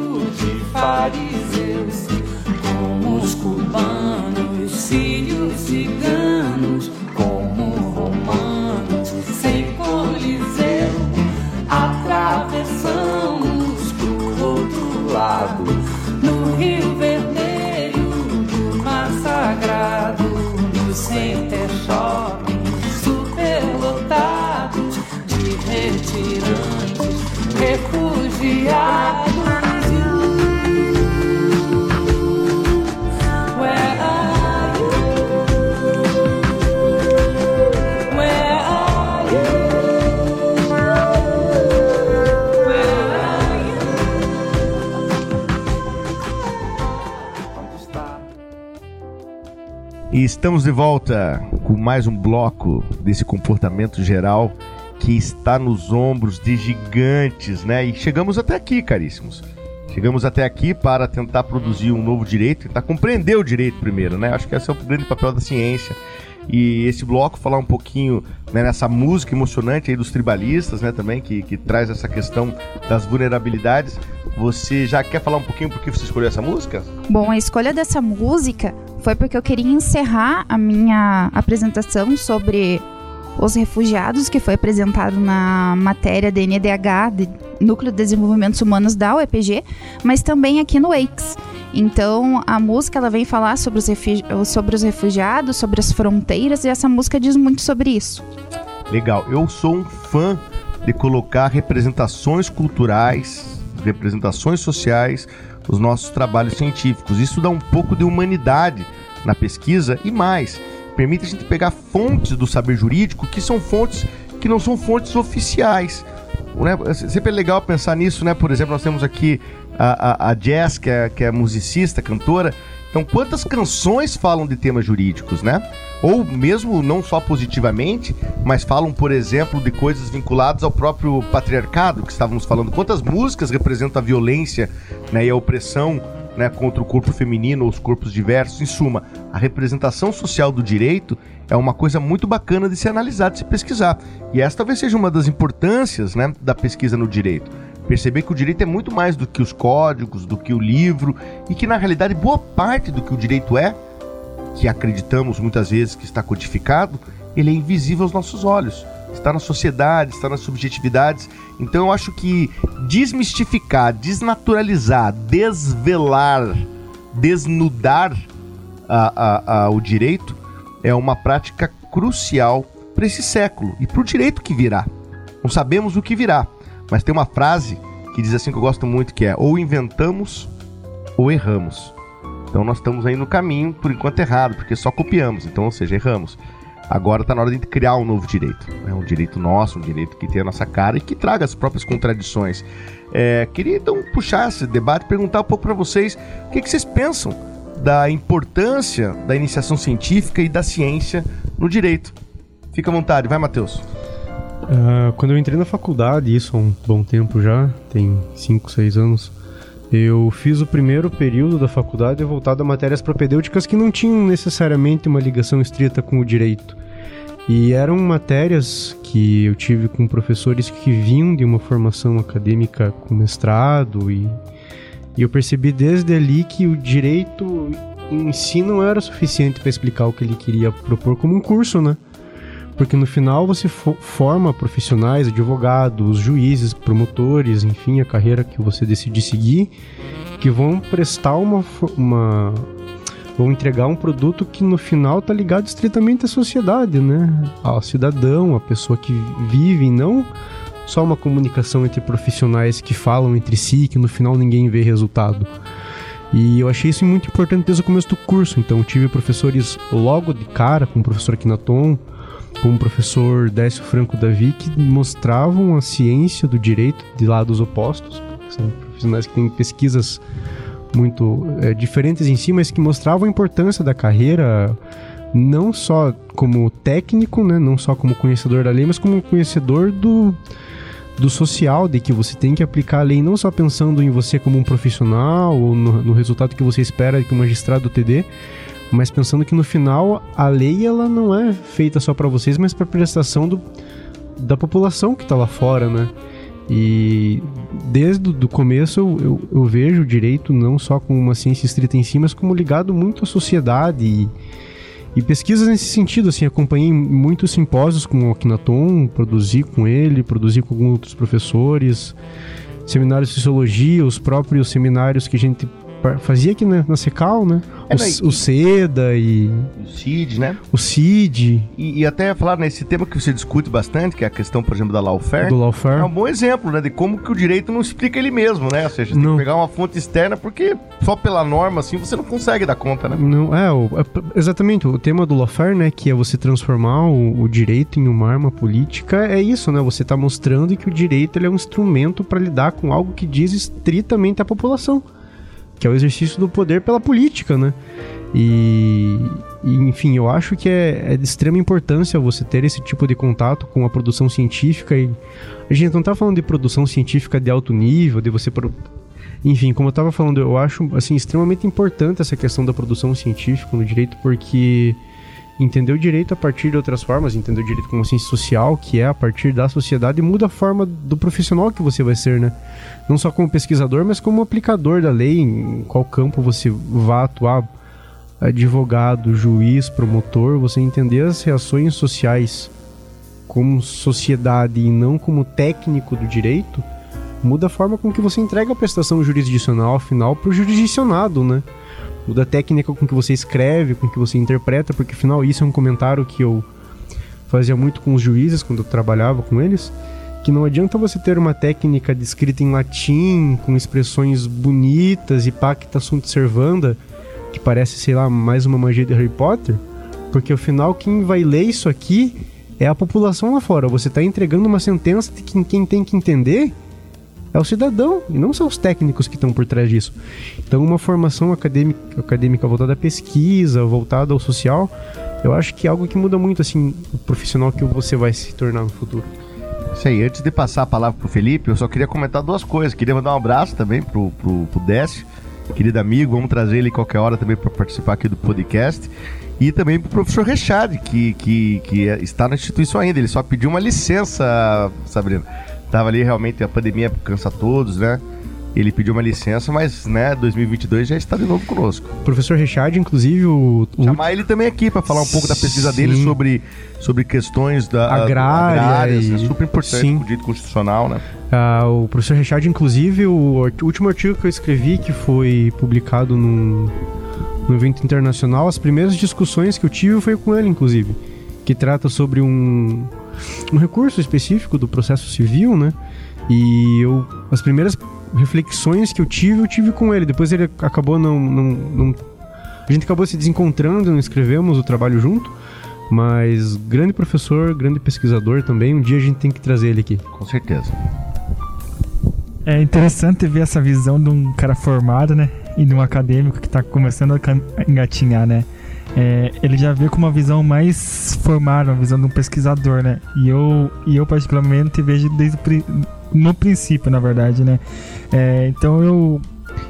como os cubanos, sírios, ciganos, como romanos, sem coliseu. Atravessamos pro outro lado, no Rio Vermelho, do Mar Sagrado, no Center Shopping, superlotados de retirantes, refugiados. Estamos de volta com mais um bloco desse comportamento geral que está nos ombros de gigantes, né? E chegamos até aqui, caríssimos. Chegamos até aqui para tentar produzir um novo direito, tentar compreender o direito primeiro, né? Acho que esse é o grande papel da ciência. E esse bloco falar um pouquinho né, nessa música emocionante aí dos tribalistas, né, também, que, que traz essa questão das vulnerabilidades. Você já quer falar um pouquinho por que você escolheu essa música? Bom, a escolha dessa música foi porque eu queria encerrar a minha apresentação sobre Os Refugiados, que foi apresentado na matéria da NDH, de Núcleo de Desenvolvimentos Humanos da UEPG, mas também aqui no EICS. Então, a música ela vem falar sobre os, sobre os refugiados, sobre as fronteiras, e essa música diz muito sobre isso. Legal. Eu sou um fã de colocar representações culturais, representações sociais nos nossos trabalhos científicos. Isso dá um pouco de humanidade na pesquisa e mais, permite a gente pegar fontes do saber jurídico que são fontes que não são fontes oficiais. Né? Sempre é legal pensar nisso, né? Por exemplo, nós temos aqui a, a, a Jess, que é, que é musicista, cantora. Então, quantas canções falam de temas jurídicos, né? Ou mesmo não só positivamente, mas falam, por exemplo, de coisas vinculadas ao próprio patriarcado que estávamos falando. Quantas músicas representam a violência né, e a opressão né, contra o corpo feminino ou os corpos diversos? Em suma, a representação social do direito é uma coisa muito bacana de se analisar, de se pesquisar. E essa talvez seja uma das importâncias né, da pesquisa no direito perceber que o direito é muito mais do que os códigos, do que o livro, e que na realidade boa parte do que o direito é, que acreditamos muitas vezes que está codificado, ele é invisível aos nossos olhos. Está na sociedade, está nas subjetividades. Então eu acho que desmistificar, desnaturalizar, desvelar, desnudar a- a- a- o direito é uma prática crucial para esse século e para o direito que virá. Não sabemos o que virá, mas tem uma frase que diz assim que eu gosto muito, que é ou inventamos ou erramos. Então nós estamos aí no caminho, por enquanto errado, porque só copiamos, então, ou seja, erramos. Agora está na hora de criar um novo direito. né? Um direito nosso, um direito que tenha a nossa cara e que traga as próprias contradições. É, queria então puxar esse debate e perguntar um pouco para vocês o que, que vocês pensam da importância da iniciação científica e da ciência no direito. Fica à vontade, vai, Matheus. Ah, quando eu entrei na faculdade, isso há um bom tempo já, tem 5, 6 anos, eu fiz o primeiro período da faculdade voltado a matérias propedêuticas que não tinham necessariamente uma ligação estrita com o direito. E eram matérias que eu tive com professores que vinham de uma formação acadêmica com mestrado e, e eu percebi desde ali que o direito em si não era suficiente para explicar o que ele queria propor como um curso, né? Porque no final você fo- forma profissionais, advogados, juízes, promotores, enfim, a carreira que você decidir seguir, que vão prestar uma, uma vão entregar um produto que no final está ligado estritamente à sociedade, né? Ao cidadão, à pessoa que vive, não só uma comunicação entre profissionais que falam entre si, que no final ninguém vê resultado. E eu achei isso muito importante desde o começo do curso. Então, tive professores logo de cara, como o professor Akinaton, como o professor Décio Franco Davi, que mostravam a ciência do direito de lados opostos. São profissionais que têm pesquisas muito é, diferentes em si, mas que mostravam a importância da carreira não só como técnico, né, não só como conhecedor da lei, mas como conhecedor do, do social, de que você tem que aplicar a lei não só pensando em você como um profissional ou no, no resultado que você espera que o magistrado te dê, mas pensando que no final a lei ela não é feita só para vocês, mas para prestação do, da população que está lá fora, né? E desde o começo eu, eu, vejo o direito não só como uma ciência estrita em si, mas como ligado muito à sociedade e, e pesquisas nesse sentido, assim, acompanhei muitos simpósios com o Akhenaton, produzi com ele, produzi com outros professores, seminários de sociologia, os próprios seminários que a gente fazia aqui na, na Secal, né? É, o, né, o SEDA e O CID, né? o CID, E, e até falar nesse tema que você discute bastante, que é a questão, por exemplo, da lawfare. do Lawfare. É um bom exemplo, né, de como que o direito não explica ele mesmo, né? Ou seja, você tem Não. que pegar uma fonte externa, porque só pela norma, assim, você não consegue dar conta, né? Não, é, o- é, exatamente, o tema do lawfare, né, que é você transformar o, o direito em uma arma política, é isso, né, você tá mostrando que o direito ele é um instrumento para lidar com algo que diz estritamente à população, que é o exercício do poder pela política, né, e, e, enfim, eu acho que é, é de extrema importância você ter esse tipo de contato com a produção científica e a gente não tá falando de produção científica de alto nível, de você pro- enfim, como eu estava falando, eu acho assim extremamente importante essa questão da produção científica no direito, porque entender o direito a partir de outras formas, entender o direito como ciência social, que é a partir da sociedade, muda a forma do profissional que você vai ser, né? Não só como pesquisador, mas como aplicador da lei, em qual campo você vá atuar, advogado, juiz, promotor, você entender as reações sociais como sociedade e não como técnico do direito, muda a forma com que você entrega a prestação jurisdicional final para o jurisdicionado, né? Muda a técnica com que você escreve, com que você interpreta, porque afinal isso é um comentário que eu fazia muito com os juízes quando eu trabalhava com eles, que não adianta você ter uma técnica de escrita em latim, com expressões bonitas e pacta sunt servanda, que parece, sei lá, mais uma magia de Harry Potter, porque afinal quem vai ler isso aqui é a população lá fora. Você está entregando uma sentença que quem tem que entender é o cidadão, e não são os técnicos que estão por trás disso. Então, uma formação acadêmica, acadêmica voltada à pesquisa, voltada ao social, eu acho que é algo que muda muito, assim, o profissional que você vai se tornar no futuro. Isso aí, antes de passar a palavra pro Felipe, eu só queria comentar duas coisas. Queria mandar um abraço também pro, pro, pro Décio, querido amigo, vamos trazer ele qualquer hora também para participar aqui do podcast. E também pro professor Rechad, que, que, que está na instituição ainda. Ele só pediu uma licença, Sabrina. Tava ali realmente, a pandemia cansa todos, né? Ele pediu uma licença, mas, né, 2022 já está de novo conosco. O professor Richard, inclusive, o, o Chamar ele também aqui para falar um pouco da pesquisa dele Sim. sobre, sobre questões da, Agrária agrárias, e- é super importante Sim. pro direito constitucional, né? Ah, o professor Richard, inclusive, o, o último artigo que eu escrevi, que foi publicado num, num evento internacional, as primeiras discussões que eu tive foi com ele, inclusive, que trata sobre um, um recurso específico do processo civil, né? E eu, as primeiras reflexões que eu tive, eu tive com ele. Depois ele acabou não, não, não a gente acabou se desencontrando, não escrevemos o trabalho junto, mas grande professor, grande pesquisador também. Um dia a gente tem que trazer ele aqui. Com certeza. É interessante ver essa visão de um cara formado, né? E de um acadêmico que tá começando a engatinhar, né? É, ele já vê com uma visão mais formada, uma visão de um pesquisador, né? E eu, e eu particularmente vejo desde no princípio, na verdade, né? É, então eu,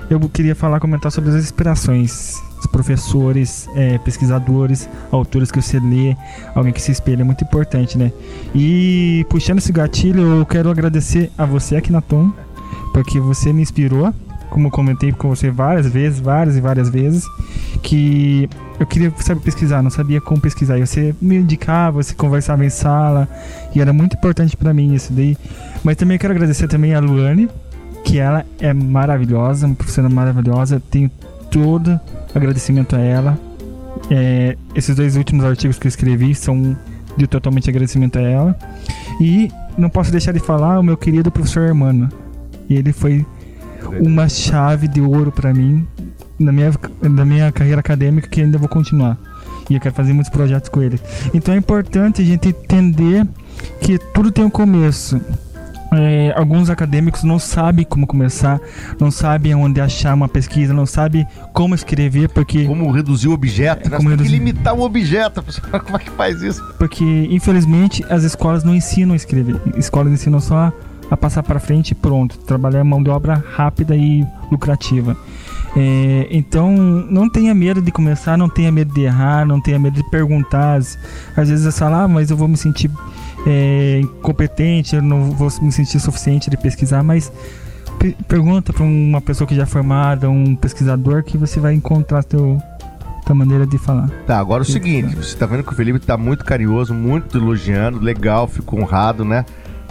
eu queria falar, comentar sobre as inspirações. Os professores, é, pesquisadores, autores que você lê, alguém que se espelha, é muito importante, né? E puxando esse gatilho, eu quero agradecer a você aqui na Tom, porque você me inspirou, como eu comentei com você várias vezes, várias e várias vezes, que eu queria saber pesquisar, não sabia como pesquisar. E você me indicava, você conversava em sala, e era muito importante pra mim isso daí. Mas também quero agradecer também a Luane, que ela é maravilhosa, uma professora maravilhosa, tenho todo agradecimento a ela. É, esses dois últimos artigos que eu escrevi são de totalmente agradecimento a ela. E não posso deixar de falar o meu querido professor Hermano. Ele foi uma chave de ouro pra mim na minha, na minha carreira acadêmica que ainda vou continuar. E eu quero fazer muitos projetos com ele. Então é importante a gente entender que tudo tem um começo. É, alguns acadêmicos não sabem como começar, não sabem onde achar uma pesquisa, não sabem como escrever, porque Como reduzir o objeto, né? como tem que limitar o objeto. (laughs) Como é que faz isso? porque infelizmente as escolas não ensinam a escrever. Escolas ensinam só a passar para frente e pronto, trabalhar mão de obra rápida e lucrativa. É, então não tenha medo de começar, não tenha medo de errar, não tenha medo de perguntar. Às, vezes você fala, ah, mas eu vou me sentir é, incompetente, eu não vou me sentir suficiente de pesquisar, mas pe- pergunta para uma pessoa que já é formada, um pesquisador, que você vai encontrar teu, tua maneira de falar. Tá, agora o seguinte, você tá vendo que o Felipe tá muito carinhoso, muito elogiando, legal, fico honrado, né?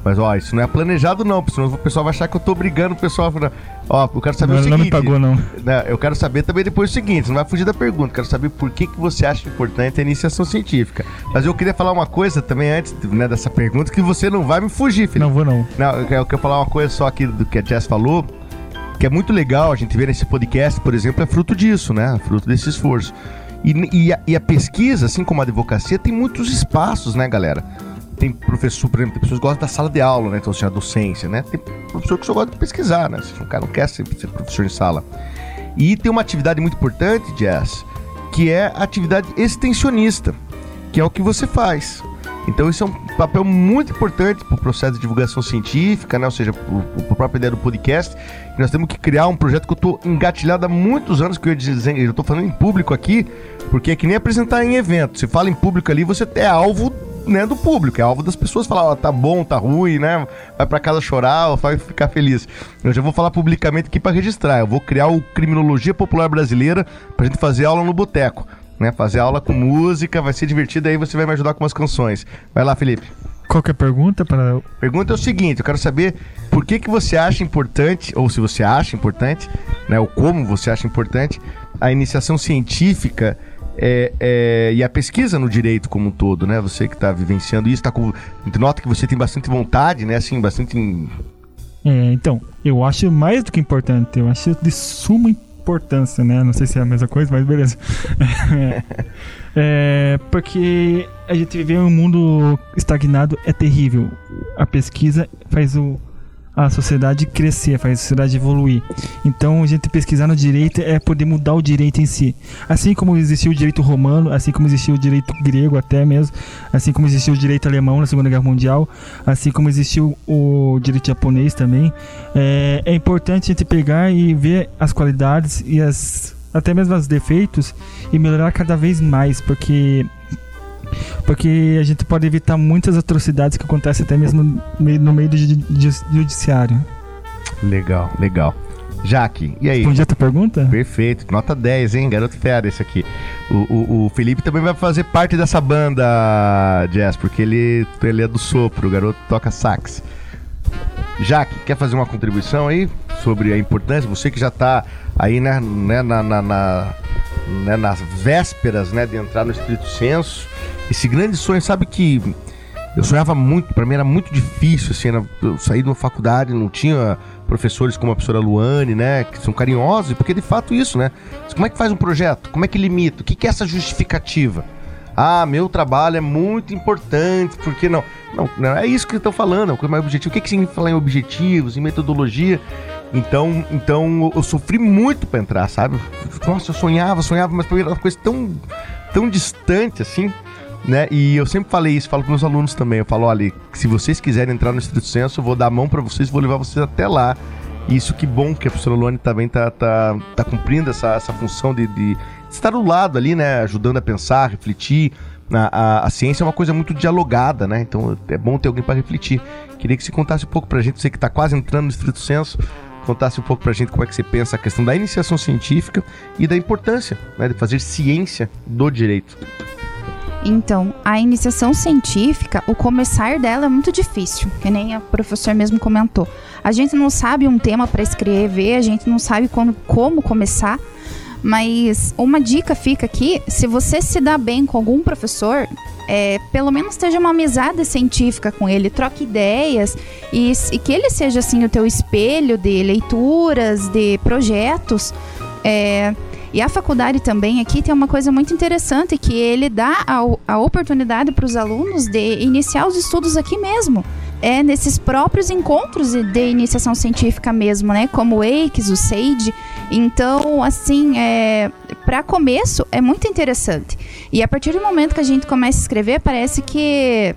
Mas ó, isso não é planejado não, porque senão o pessoal vai achar que eu tô brigando o pessoal. falando, Ó, eu quero saber Não, o não seguinte. me pagou, não. né, eu quero saber também depois o seguinte, não vai fugir da pergunta, quero saber por que, que você acha importante a iniciação científica. Mas eu queria falar uma coisa também antes né, dessa pergunta, que você não vai me fugir, Felipe. Não vou não. Não, eu quero, eu quero falar uma coisa só aqui do que a Jess falou, que é muito legal a gente ver nesse podcast, por exemplo, é fruto disso, né? Fruto desse esforço. E, e, a, e a pesquisa, assim como a advocacia, tem muitos espaços, né, galera? Tem professor, por exemplo, tem pessoas que gostam da sala de aula, né? Então, assim, a docência, né? Tem professor que só gosta de pesquisar, né? O cara não quer ser, ser professor em sala. E tem uma atividade muito importante, Jess, que é a atividade extensionista, que é o que você faz. Então isso é um papel muito importante para o processo de divulgação científica, né? ou seja, para a própria ideia do podcast. Nós temos que criar um projeto que eu estou engatilhado há muitos anos, que eu estou falando em público aqui, porque é que nem apresentar em evento. Você fala em público ali, você é alvo né, do público, é alvo das pessoas falar, ó, tá bom, tá ruim, né? Vai para casa chorar vai ficar feliz. Eu já vou falar publicamente aqui para registrar. Eu vou criar o Criminologia Popular Brasileira para gente fazer aula no boteco né? Fazer aula com música, vai ser divertido, aí você vai me ajudar com umas canções. Vai lá, Felipe. Qual que é a pergunta para Pergunta é o seguinte, eu quero saber por que, que você acha importante, ou se você acha importante, né, ou como você acha importante, a iniciação científica é, é, e a pesquisa no direito como um todo, né? Você que está vivenciando isso, tá com, nota que você tem bastante vontade, né? Assim, bastante... É, então, eu acho mais do que importante, eu acho de suma importância, né? Não sei se é a mesma coisa, mas beleza. (laughs) É, porque a gente viver em um mundo estagnado é terrível. A pesquisa faz o, a sociedade crescer, faz a sociedade evoluir. Então, a gente pesquisar no direito é poder mudar o direito em si. Assim como existiu o direito romano, assim como existiu o direito grego até mesmo, assim como existiu o direito alemão na Segunda Guerra Mundial, assim como existiu o direito japonês também, é, é importante a gente pegar e ver as qualidades e as até mesmo os defeitos e melhorar cada vez mais, porque porque a gente pode evitar muitas atrocidades que acontecem até mesmo no meio, do judi- judi- judiciário. Legal, legal. Jaque, e aí? Respondi a tua pergunta? Perfeito, nota 10, hein? Garoto fera esse aqui. O, o, o Felipe também vai fazer parte dessa banda, Jazz, porque ele, ele é do sopro, o garoto toca sax. Jaque, quer fazer uma contribuição aí sobre a importância? Você que já tá aí, né, né, na, na, na- né, nas vésperas, né, de entrar no estrito senso. Esse grande sonho, sabe que eu sonhava muito, pra mim era muito difícil, assim, era- eu saí de uma faculdade, não tinha professores como a professora Luane, né, que são carinhosos, porque de fato isso, né? Como é que faz um projeto? Como é que limita? O que que é essa justificativa? Ah, meu trabalho é muito importante, porque não? Não, não é isso que estão falando, é mais objetiva. O que, que significa falar em objetivos, em metodologia? Então, então eu- sofri muito pra entrar, sabe? Nossa, eu sonhava, sonhava, mas era uma coisa tão, tão distante assim, né? E eu sempre falei isso, falo com meus alunos também. Eu falo, olha, se vocês quiserem entrar no Estrito Senso, eu vou dar a mão pra vocês, vou levar vocês até lá. E isso que bom que a professora Luane também tá, tá, tá cumprindo essa, essa função de, de estar do lado ali, né? Ajudando a pensar, refletir. A, a, a ciência é uma coisa muito dialogada, né? Então é bom ter alguém para refletir. Queria que você contasse um pouco pra gente, você que tá quase entrando no Estrito Senso, contasse um pouco pra gente como é que você pensa a questão da iniciação científica e da importância né, de fazer ciência do direito. Então, a iniciação científica, o começar dela é muito difícil, que nem a professora mesmo comentou. A gente não sabe um tema para escrever, a gente não sabe quando, como começar, mas uma dica fica aqui: se você se dá bem com algum professor, é, pelo menos esteja uma amizade científica com ele, troque ideias e, e que ele seja assim o teu espelho de leituras, de projetos. É, e a faculdade também aqui tem uma coisa muito interessante que ele dá a, a oportunidade para os alunos de iniciar os estudos aqui mesmo. É nesses próprios encontros de, iniciação científica mesmo, né? Como o EICS, o SAGE. Então, assim, é, para começo é muito interessante. E a partir do momento que a gente começa a escrever, parece que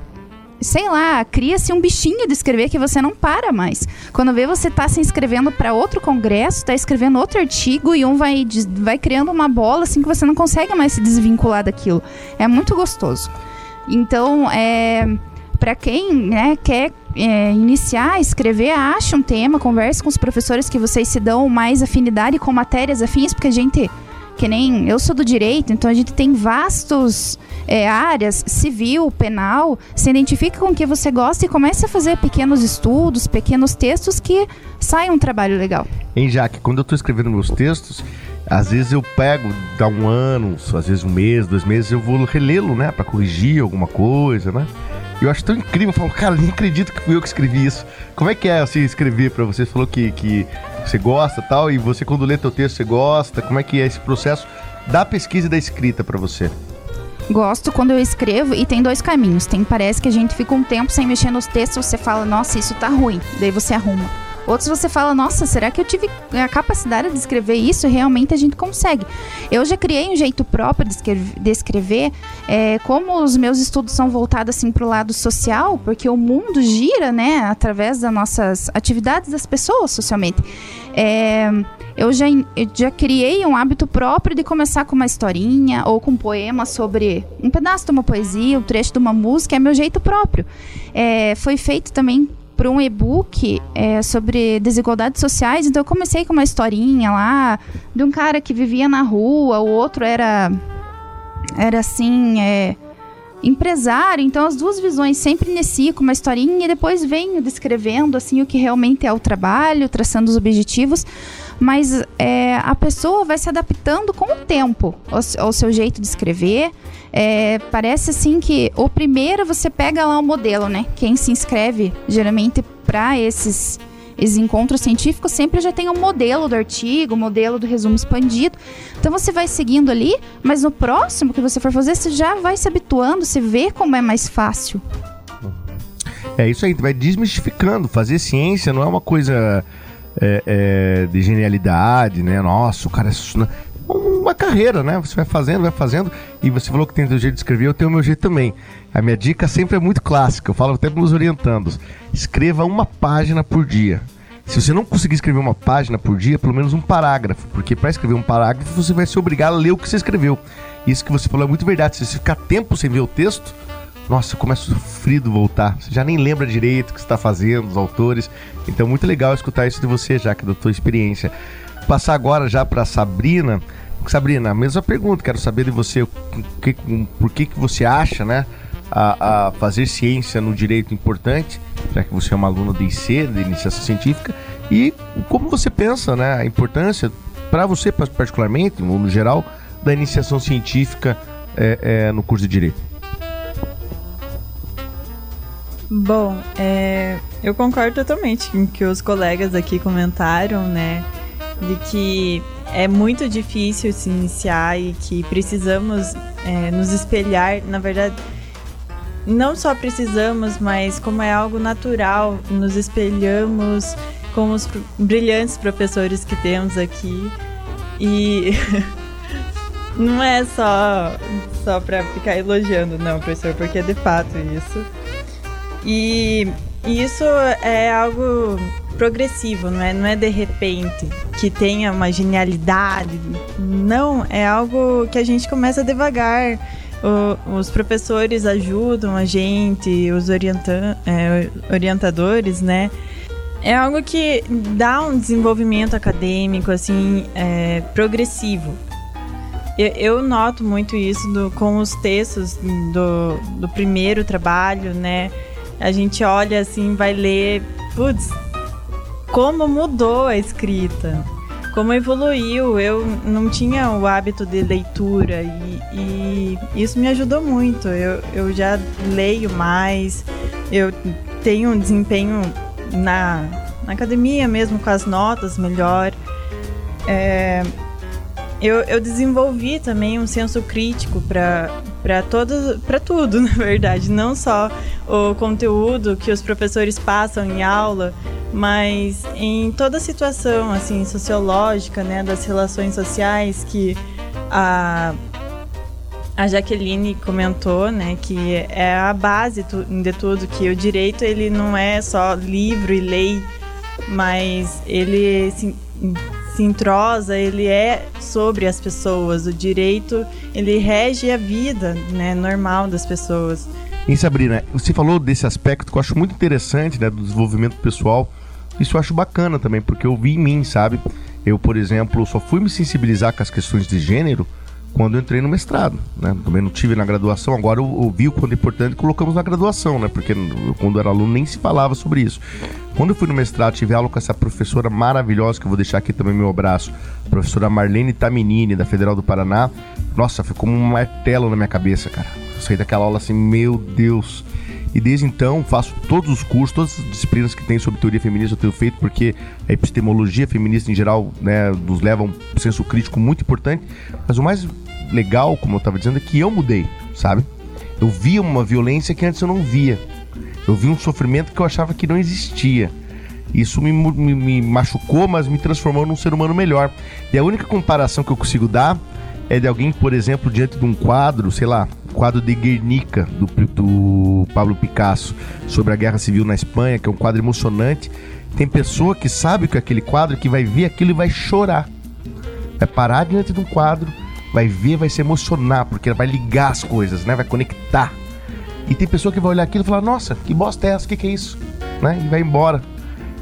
sei lá, cria-se um bichinho de escrever que você não para mais. Quando vê você tá se inscrevendo para outro congresso, tá escrevendo outro artigo e um vai, vai criando uma bola assim que você não consegue mais se desvincular daquilo. É muito gostoso. Então, é para quem né, quer é, iniciar a escrever, ache um tema, converse com os professores que vocês se dão mais afinidade com matérias afins, porque a gente que nem eu sou do direito, então a gente tem vastos é, áreas, civil, penal, se identifica com o que você gosta e comece a fazer pequenos estudos, pequenos textos que saia um trabalho legal. Hein, Jaque, quando eu tô escrevendo meus textos, às vezes eu pego, dá um ano, às vezes um mês, dois meses, eu vou relê-lo, né? Pra corrigir alguma coisa, né? Eu acho tão incrível, eu falo, cara, nem acredito que fui eu que escrevi isso. Como é que é assim, escrever você? Você falou que, que você gosta tal, e você quando lê teu texto você gosta, como é que é esse processo da pesquisa e da escrita pra você? Gosto quando eu escrevo e tem dois caminhos. Tem parece que a gente fica um tempo sem mexer nos textos, você fala, nossa, isso tá ruim. Daí você arruma. Outros você fala, nossa, será que eu tive a capacidade de escrever isso? Realmente a gente consegue. Eu já criei um jeito próprio de escrever, de escrever é, como os meus estudos são voltados assim para o lado social, porque o mundo gira, né, através das nossas atividades das pessoas socialmente. É, eu já, já criei um hábito próprio de começar com uma historinha ou com um poema sobre um pedaço de uma poesia, um trecho de uma música, é meu jeito próprio. É, foi feito também por um e-book é, sobre desigualdades sociais, então eu comecei com uma historinha lá de um cara que vivia na rua, o outro era era assim, é, empresário, então as duas visões sempre inicia com uma historinha e depois vem descrevendo assim o que realmente é o trabalho, traçando os objetivos, mas é, a pessoa vai se adaptando com o tempo ao, ao seu jeito de escrever. É, parece assim que o primeiro você pega lá o modelo, né? Quem se inscreve geralmente para esses esses encontros científicos sempre já tem um modelo do artigo, modelo do resumo expandido. Então você vai seguindo ali, mas no próximo que você for fazer, você já vai se habituando, você vê como é mais fácil. É isso aí, vai desmistificando. Fazer ciência não é uma coisa é, é, de genialidade, né? Nossa, o cara é uma carreira, né? Você vai fazendo, vai fazendo. E você falou que tem o teu jeito de escrever, eu tenho o meu jeito também. A minha dica sempre é muito clássica, eu falo até para os orientandos. Escreva uma página por dia. Se você não conseguir escrever uma página por dia, pelo menos um parágrafo. Porque para escrever um parágrafo, você vai se obrigar a ler o que você escreveu. Isso que você falou é muito verdade. Se você ficar tempo sem ver o texto, nossa, como é sofrido voltar. Você já nem lembra direito o que está fazendo, os autores. Então, muito legal escutar isso de você, já que da tua experiência. Passar agora já para Sabrina. Sabrina, a mesma pergunta. Quero saber de você que, por que, que você acha, né? A, a fazer ciência no direito importante, já que você é uma aluna de IC, de iniciação científica, e como você pensa, né? A importância, para você particularmente, ou no geral, da iniciação científica é, é, no curso de direito. Bom, é, eu concordo totalmente com o que os colegas aqui comentaram, né? De que é muito difícil se iniciar e que precisamos é, nos espelhar. Na verdade, não só precisamos, mas como é algo natural, nos espelhamos com os brilhantes professores que temos aqui. E (laughs) não é só, só para ficar elogiando, não, professor, porque é de fato isso. E isso é algo progressivo, não é, não é de repente que tenha uma genialidade. Não, é algo que a gente começa devagar. O- os professores ajudam a gente, os orientan é, orientadores, né? É algo que dá um desenvolvimento acadêmico, assim, é, progressivo. Eu, eu noto muito isso do- com os textos do, do primeiro trabalho, né? A gente olha assim, vai ler, putz, como mudou a escrita, como evoluiu. Eu não tinha o hábito de leitura e, e isso me ajudou muito. Eu, eu já leio mais, eu tenho um desempenho na, na academia mesmo, com as notas melhor. É, eu, eu desenvolvi também um senso crítico para para todo para tudo (laughs) na verdade. Não só o conteúdo que os professores passam em aula mas em toda a situação assim sociológica né das relações sociais que a a Jaqueline comentou, né, que é a base de tudo, que o direito ele não é só livro e lei, mas ele se, se entrosa, ele é sobre as pessoas. O direito, ele rege a vida, né, normal das pessoas. E Sabrina, você falou desse aspecto que eu acho muito interessante, né, do desenvolvimento pessoal. Isso eu acho bacana também, porque eu vi em mim, sabe? Eu, por exemplo, só fui me sensibilizar com as questões de gênero quando eu entrei no mestrado, né? Também não tive na graduação, agora eu, eu vi o quanto é importante colocamos na graduação, né? Porque eu, quando eu era aluno nem se falava sobre isso. Quando eu fui no mestrado, tive aula com essa professora maravilhosa, que eu vou deixar aqui também meu abraço, professora Marlene Taminini, da Federal do Paraná. Nossa, foi como um martelo na minha cabeça, cara. Eu saí daquela aula assim, meu Deus. E desde então faço todos os cursos, todas as disciplinas que tem sobre teoria feminista eu tenho feito, porque a epistemologia feminista em geral né, nos leva a um senso crítico muito importante. Mas o mais legal, como eu estava dizendo, é que eu mudei, sabe? Eu via uma violência que antes eu não via. Eu vi um sofrimento que eu achava que não existia. Isso me, me- me machucou, mas me transformou num ser humano melhor. E a única comparação que eu consigo dar é de alguém, por exemplo, diante de um quadro, sei lá, quadro de Guernica, do, do Pablo Picasso, sobre a Guerra Civil na Espanha, que é um quadro emocionante. Tem pessoa que sabe que é aquele quadro, que vai ver aquilo e vai chorar. Vai parar diante de um quadro, vai ver, vai se emocionar, porque vai ligar as coisas, né? Vai conectar. E tem pessoa que vai olhar aquilo e falar, nossa, que bosta é essa? O que, que é isso? Né? E vai embora.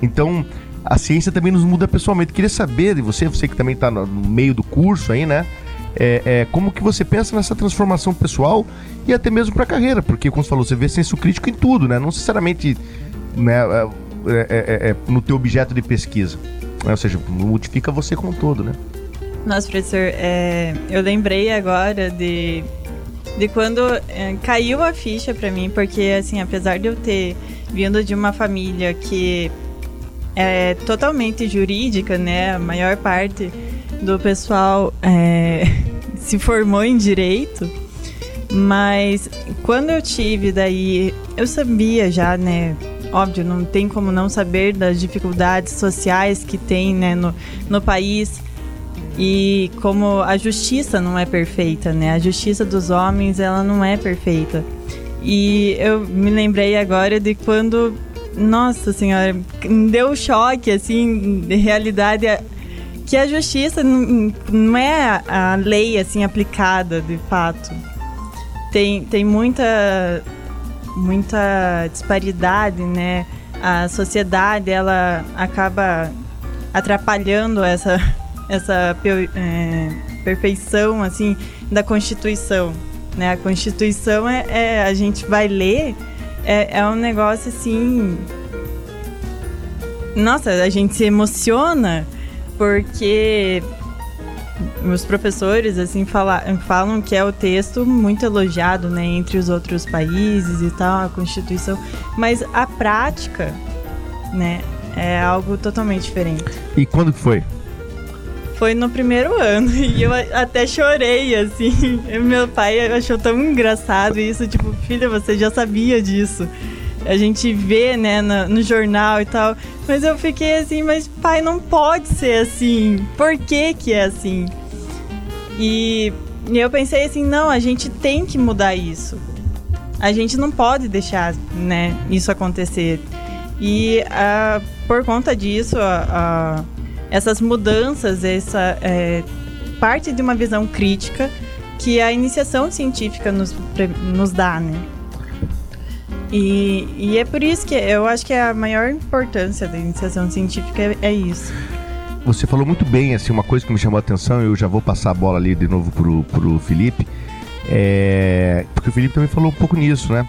Então, a ciência também nos muda pessoalmente. Queria saber de você, você que também está no no meio do curso aí, né? é, é, como que você pensa nessa transformação pessoal e até mesmo para a carreira, porque como você falou, você vê senso crítico em tudo, né? Não necessariamente né, é, é, é, é, no teu objeto de pesquisa, né? ou seja, modifica você como um todo, né? Nossa, professor, é, eu lembrei agora de, de quando é, caiu a ficha pra mim, porque, assim, apesar de eu ter vindo de uma família que é totalmente jurídica, né, a maior parte do pessoal é, (laughs) se formou em direito, mas quando eu tive daí, eu sabia já, né, óbvio, não tem como não saber das dificuldades sociais que tem, né, no, no país, e como a justiça não é perfeita, né? A justiça dos homens, ela não é perfeita. E eu me lembrei agora de quando, nossa senhora, deu choque, assim, de realidade, que a justiça não é a lei, assim, aplicada, de fato. Tem, tem muita, muita disparidade, né? A sociedade, ela acaba atrapalhando essa essa é, perfeição assim da Constituição, né? A Constituição é, é a gente vai ler é, é, um negócio assim, nossa, a gente se emociona porque meus professores assim fala, falam que é o texto muito elogiado, né, entre os outros países e tal, a Constituição, mas a prática, né, é algo totalmente diferente. E quando que foi? Foi no primeiro ano (laughs) e eu até chorei, assim. Meu pai achou tão engraçado isso, tipo, filha, você já sabia disso. A gente vê, né, no, no, jornal e tal. Mas eu fiquei assim, mas pai, não pode ser assim. Por que que é assim? E, e eu pensei assim, não, a gente tem que mudar isso. A gente não pode deixar, né, isso acontecer. E uh, por conta disso, a, a essas mudanças, essa é, parte de uma visão crítica que a iniciação científica nos, nos dá, né? E, e é por isso que eu acho que a maior importância da iniciação científica é, é isso. Você falou muito bem, assim, uma coisa que me chamou a atenção, eu já vou passar a bola ali de novo pro, pro Felipe, é, porque o Felipe também falou um pouco nisso, né,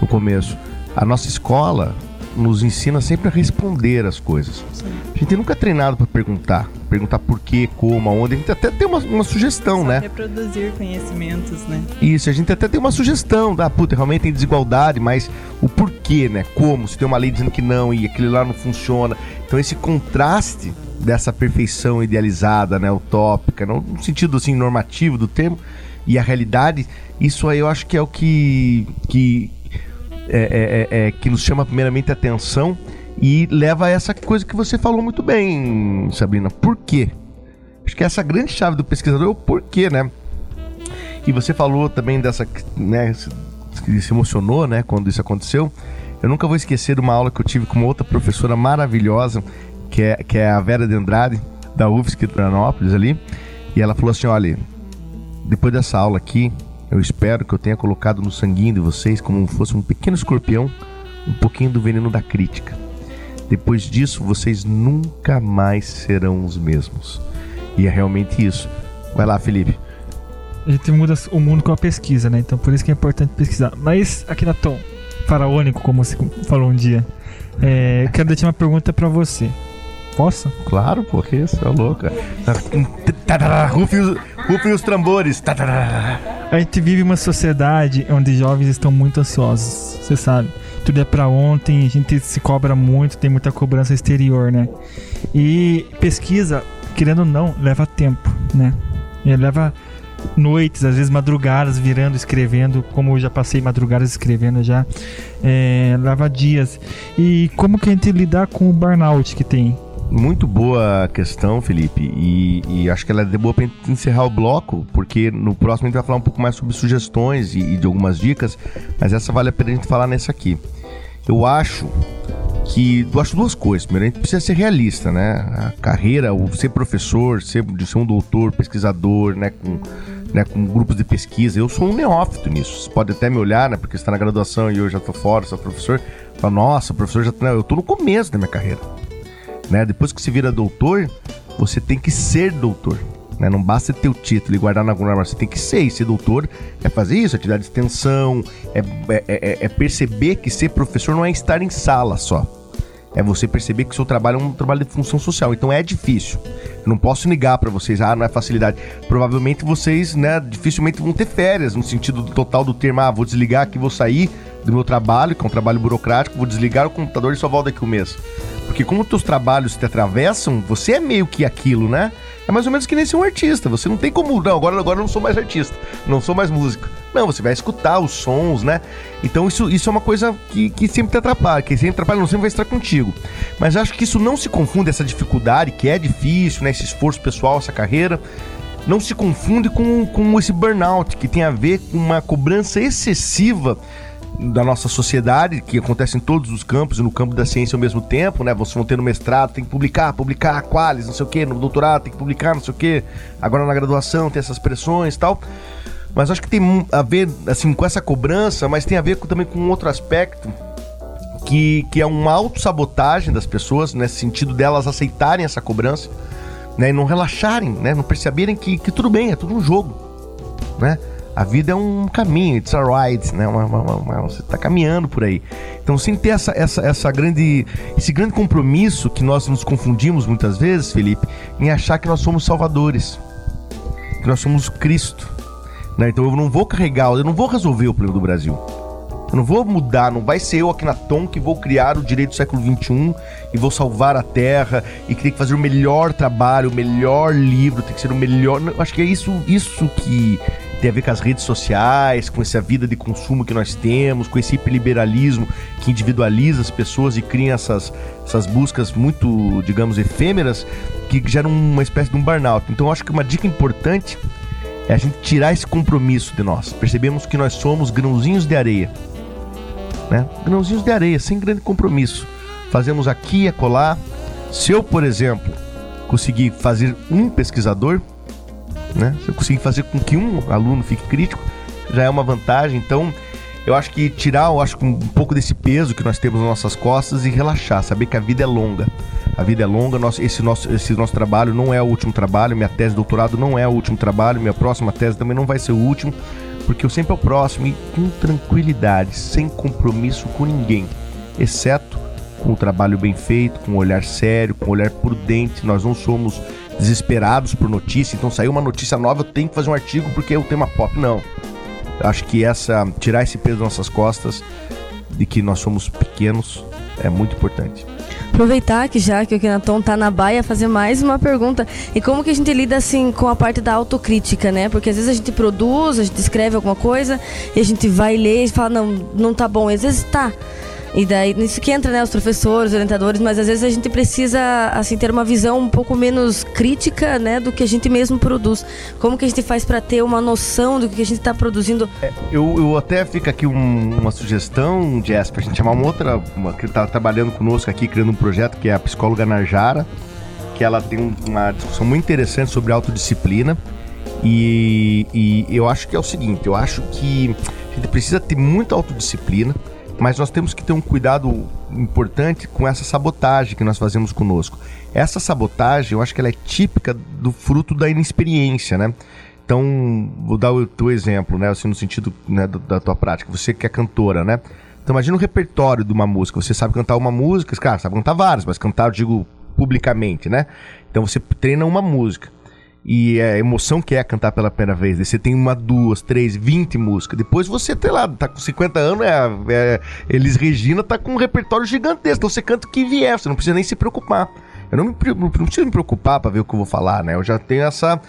no começo. A nossa escola, nos ensina sempre a responder as coisas. Sim. A gente nunca é treinado para perguntar, perguntar por quê, como, aonde. A gente até tem uma, uma sugestão, Só né? Reproduzir conhecimentos, né? Isso, a gente até tem uma sugestão, da puta, realmente tem desigualdade, mas o porquê, né? Como, se tem uma lei dizendo que não e aquele lá não funciona. Então esse contraste dessa perfeição idealizada, né, utópica, no sentido assim normativo do termo, e a realidade, isso aí eu acho que é o que, que é, é, é, é, que nos chama primeiramente a atenção e leva a essa coisa que você falou muito bem, Sabrina. Por quê? Acho que essa grande chave do pesquisador é o porquê, né? E você falou também dessa, né, se emocionou, né, quando isso aconteceu. Eu nunca vou esquecer de uma aula que eu tive com uma outra professora maravilhosa, que é, que é a Vera de Andrade, da UFSC de Tranópolis ali. E ela falou assim, olha, depois dessa aula aqui, eu espero que eu tenha colocado no sanguinho de vocês, como fosse um pequeno escorpião, um pouquinho do veneno da crítica. Depois disso, vocês nunca mais serão os mesmos. E é realmente isso. Vai lá, Felipe. A gente muda o mundo com a pesquisa, né? Então por isso que é importante pesquisar. Mas aqui na Tom, faraônico, como você falou um dia, é, quero deixar uma pergunta para você. Posso? Claro, porque isso é louca. Rufem os, tambores. A gente vive uma sociedade onde jovens estão muito ansiosos, você sabe. Tudo é para ontem, a gente se cobra muito, tem muita cobrança exterior, né? E pesquisa, querendo ou não, leva tempo, né? E leva noites, às vezes madrugadas, virando, escrevendo, como eu já passei madrugadas escrevendo já, é, leva dias. E como que a gente lidar com o burnout que tem? Muito boa questão, Felipe. E, e acho que ela é de boa para encerrar o bloco, porque no próximo a gente vai falar um pouco mais sobre sugestões e, e de algumas dicas, mas essa vale a pena a gente falar nessa aqui. Eu acho que eu acho duas coisas. Primeiro, a gente precisa ser realista, né? A carreira, o ser professor, ser, de ser um doutor, pesquisador, né? Com, né, com grupos de pesquisa. Eu sou um neófito nisso. Você pode até me olhar, né? Porque está na graduação e eu já estou fora, sou professor. Fala, nossa, professor já. Não, eu estou no começo da minha carreira. Né? Depois que se vira doutor, você tem que ser doutor. Né? Não basta ter o título e guardar na armário. Você tem que ser. E ser doutor é fazer isso, atividade de extensão, é, é- é- é perceber que ser professor não é estar em sala só. É você perceber que o seu trabalho é um trabalho de função social. Então é difícil. Eu não posso negar pra vocês, ah, não é facilidade. Provavelmente vocês, né, dificilmente vão ter férias, no sentido total do termo, ah, vou desligar aqui, vou sair do meu trabalho, que é um trabalho burocrático, vou desligar o computador e só volto daqui um mês. Porque como os teus trabalhos te atravessam, você é meio que aquilo, né? É mais ou menos que nem ser um artista. Você não tem como, não, agora, agora eu não sou mais artista, não sou mais músico. Não, você vai escutar os sons, né? Então isso, isso é uma coisa que, que sempre te atrapalha, que sempre atrapalha, não sempre vai estar contigo. Mas acho que isso não se confunde, essa dificuldade, que é difícil, né? Esse esforço pessoal, essa carreira, não se confunde com, com esse burnout, que tem a ver com uma cobrança excessiva da nossa sociedade, que acontece em todos os campos e no campo da ciência ao mesmo tempo, né? Vocês vão ter no mestrado, tem que publicar, publicar, qualis, não sei o quê, no doutorado tem que publicar, não sei o quê. Agora na graduação tem essas pressões e tal. Mas acho que tem a ver, assim, com essa cobrança, mas tem a ver com- também com outro aspecto, que, que é uma autossabotagem das pessoas, nesse sentido delas aceitarem essa cobrança, né? E não relaxarem, né? Não perceberem que, que tudo bem, é tudo um jogo, né? A vida é um caminho, it's a ride, né? Uma- uma- uma- você está caminhando por aí. Então, sem ter essa, essa, essa grande, esse grande compromisso que nós nos confundimos muitas vezes, Felipe, em achar que nós somos salvadores, que nós somos Cristo. né? Então, eu não vou carregar, eu não vou resolver o problema do Brasil. Eu não vou mudar, não vai ser eu aqui na Tom que vou criar o direito do século XXI e vou salvar a Terra e que tem que fazer o melhor trabalho, o melhor livro, tem que ser o melhor. Eu acho que é isso, isso que tem a ver com as redes sociais, com essa vida de consumo que nós temos, com esse hiperliberalismo que individualiza as pessoas e cria essas, essas buscas muito, digamos, efêmeras, que geram uma espécie de um burnout. Então eu acho que uma dica importante é a gente tirar esse compromisso de nós. Percebemos que nós somos grãozinhos de areia né? Grãozinhos de areia, sem grande compromisso. Fazemos aqui e acolá. Se eu, por exemplo, conseguir fazer um pesquisador, né? Se eu conseguir fazer com que um aluno fique crítico, já é uma vantagem. Então, eu acho que tirar, eu acho um pouco desse peso que nós temos nas nossas costas e relaxar, saber que a vida é longa. A vida é longa, nosso, esse, nosso, esse nosso trabalho não é o último trabalho, minha tese de doutorado não é o último trabalho, minha próxima tese também não vai ser o último, porque eu sempre é o próximo e com tranquilidade, sem compromisso com ninguém, exceto com o trabalho bem feito, com um olhar sério, com um olhar prudente. Nós não somos desesperados por notícia, então saiu uma notícia nova, eu tenho que fazer um artigo porque é o tema pop. Não. Eu acho que essa tirar esse peso das nossas costas de que nós somos pequenos é muito importante. Aproveitar que já que o Kenaton tá na baia, fazer mais uma pergunta. E como que a gente lida assim com a parte da autocrítica, né? Porque às vezes a gente produz, a gente escreve alguma coisa e a gente vai ler e fala, não, não tá bom. Às vezes tá. E daí, nisso que entra, né, os professores, os orientadores, mas às vezes a gente precisa, assim, ter uma visão um pouco menos crítica, né, do que a gente mesmo produz. Como que a gente faz para ter uma noção do que a gente tá produzindo? Eu, eu até fica aqui um- uma sugestão, Jess, pra gente chamar uma outra, uma que tá trabalhando conosco aqui, criando um projeto, que é a psicóloga Narjara, que ela tem um- uma discussão muito interessante sobre autodisciplina. E, e eu acho que é o seguinte, eu acho que a gente precisa ter muita autodisciplina, mas nós temos que ter um cuidado importante com essa sabotagem que nós fazemos conosco. Essa sabotagem, eu acho que ela é típica do fruto da inexperiência, né? Então, vou dar o teu exemplo, né? Assim, no sentido né, da, tua prática. Você que é cantora, né? Então, imagina o repertório de uma música. Você sabe cantar uma música, cara, sabe cantar várias, mas cantar, eu digo, publicamente, né? Então, você treina uma música. E a emoção que é cantar pela primeira vez. Você tem uma, duas, três, vinte músicas. Depois você, sei lá, tá com 50 anos, é, é, Elis Regina tá com um repertório gigantesco. Então você canta o que vier, você não precisa nem se preocupar. Eu não, me, não preciso me preocupar pra ver o que eu vou falar, né? Eu já tenho essa.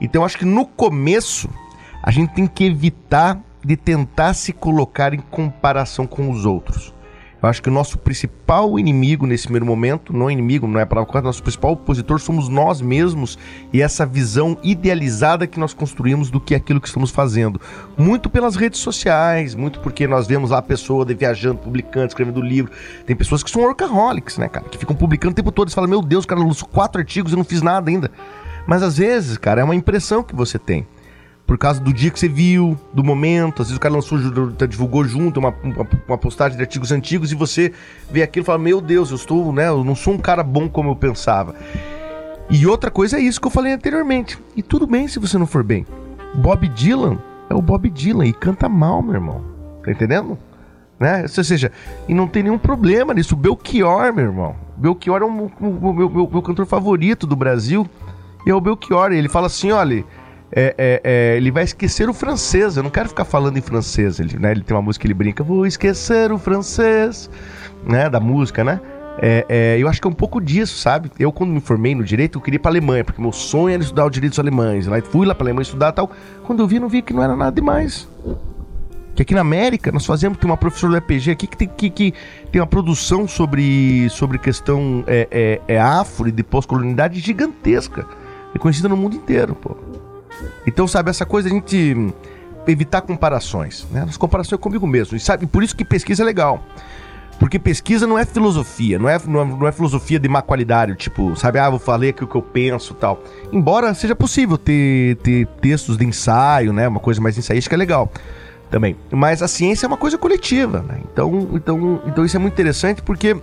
Então acho que no começo a gente tem que evitar de tentar se colocar em comparação com os outros. Eu acho que o nosso principal inimigo nesse primeiro momento, não inimigo, não é a palavra correta, nosso principal opositor somos nós mesmos e essa visão idealizada que nós construímos do que é aquilo que estamos fazendo. Muito pelas redes sociais, muito porque nós vemos lá a pessoa viajando, publicando, escrevendo livro. Tem pessoas que são workaholics, né, cara? Que ficam publicando o tempo todo e falam, meu Deus, cara, eu quatro artigos e não fiz nada ainda. Mas às vezes, cara, é uma impressão que você tem por causa do dia que você viu, do momento. Às vezes o cara lançou, tá, divulgou junto uma, uma, uma postagem de artigos antigos e você vê aquilo e fala: Meu Deus, eu estou, né? Eu não sou um cara bom como eu pensava. E outra coisa é isso que eu falei anteriormente. E tudo bem se você não for bem. Bob Dylan é o Bob Dylan e canta mal, meu irmão. Tá entendendo? Né? Ou seja, e não tem nenhum problema nisso. O Belchior, meu irmão. Belchior é o meu, o meu- meu- meu cantor favorito do Brasil. E é o Belchior. Ele fala assim: olha, é, é, é, ele vai esquecer o francês. Eu não quero ficar falando em francês. Ele, né, ele tem uma música que ele brinca: vou esquecer o francês. Né, da música, né? É, é, eu acho que é um pouco disso, sabe? Eu, quando me formei no direito, eu queria ir pra Alemanha, porque meu sonho era estudar os direitos alemães. Lá, fui lá pra Alemanha estudar tal. Quando eu vi, não vi que não era nada demais. Que aqui na América nós fazemos, tem uma professora do EPG aqui que tem, que, que tem uma produção sobre, sobre questão é, é, é afro e de pós-colonialidade gigantesca. Reconhecida no mundo inteiro, pô. Então, sabe, essa coisa a gente evitar comparações, né? As comparações é comigo mesmo. E sabe, por isso que pesquisa é legal. Porque pesquisa não é filosofia, não é, não é, não é filosofia de má qualidade, tipo, sabe, ah, vou falar aqui o que eu penso tal. Embora seja possível ter, ter textos de ensaio, né? Uma coisa mais ensaística é legal também. Mas a ciência é uma coisa coletiva, né? Então, então, então isso é muito interessante porque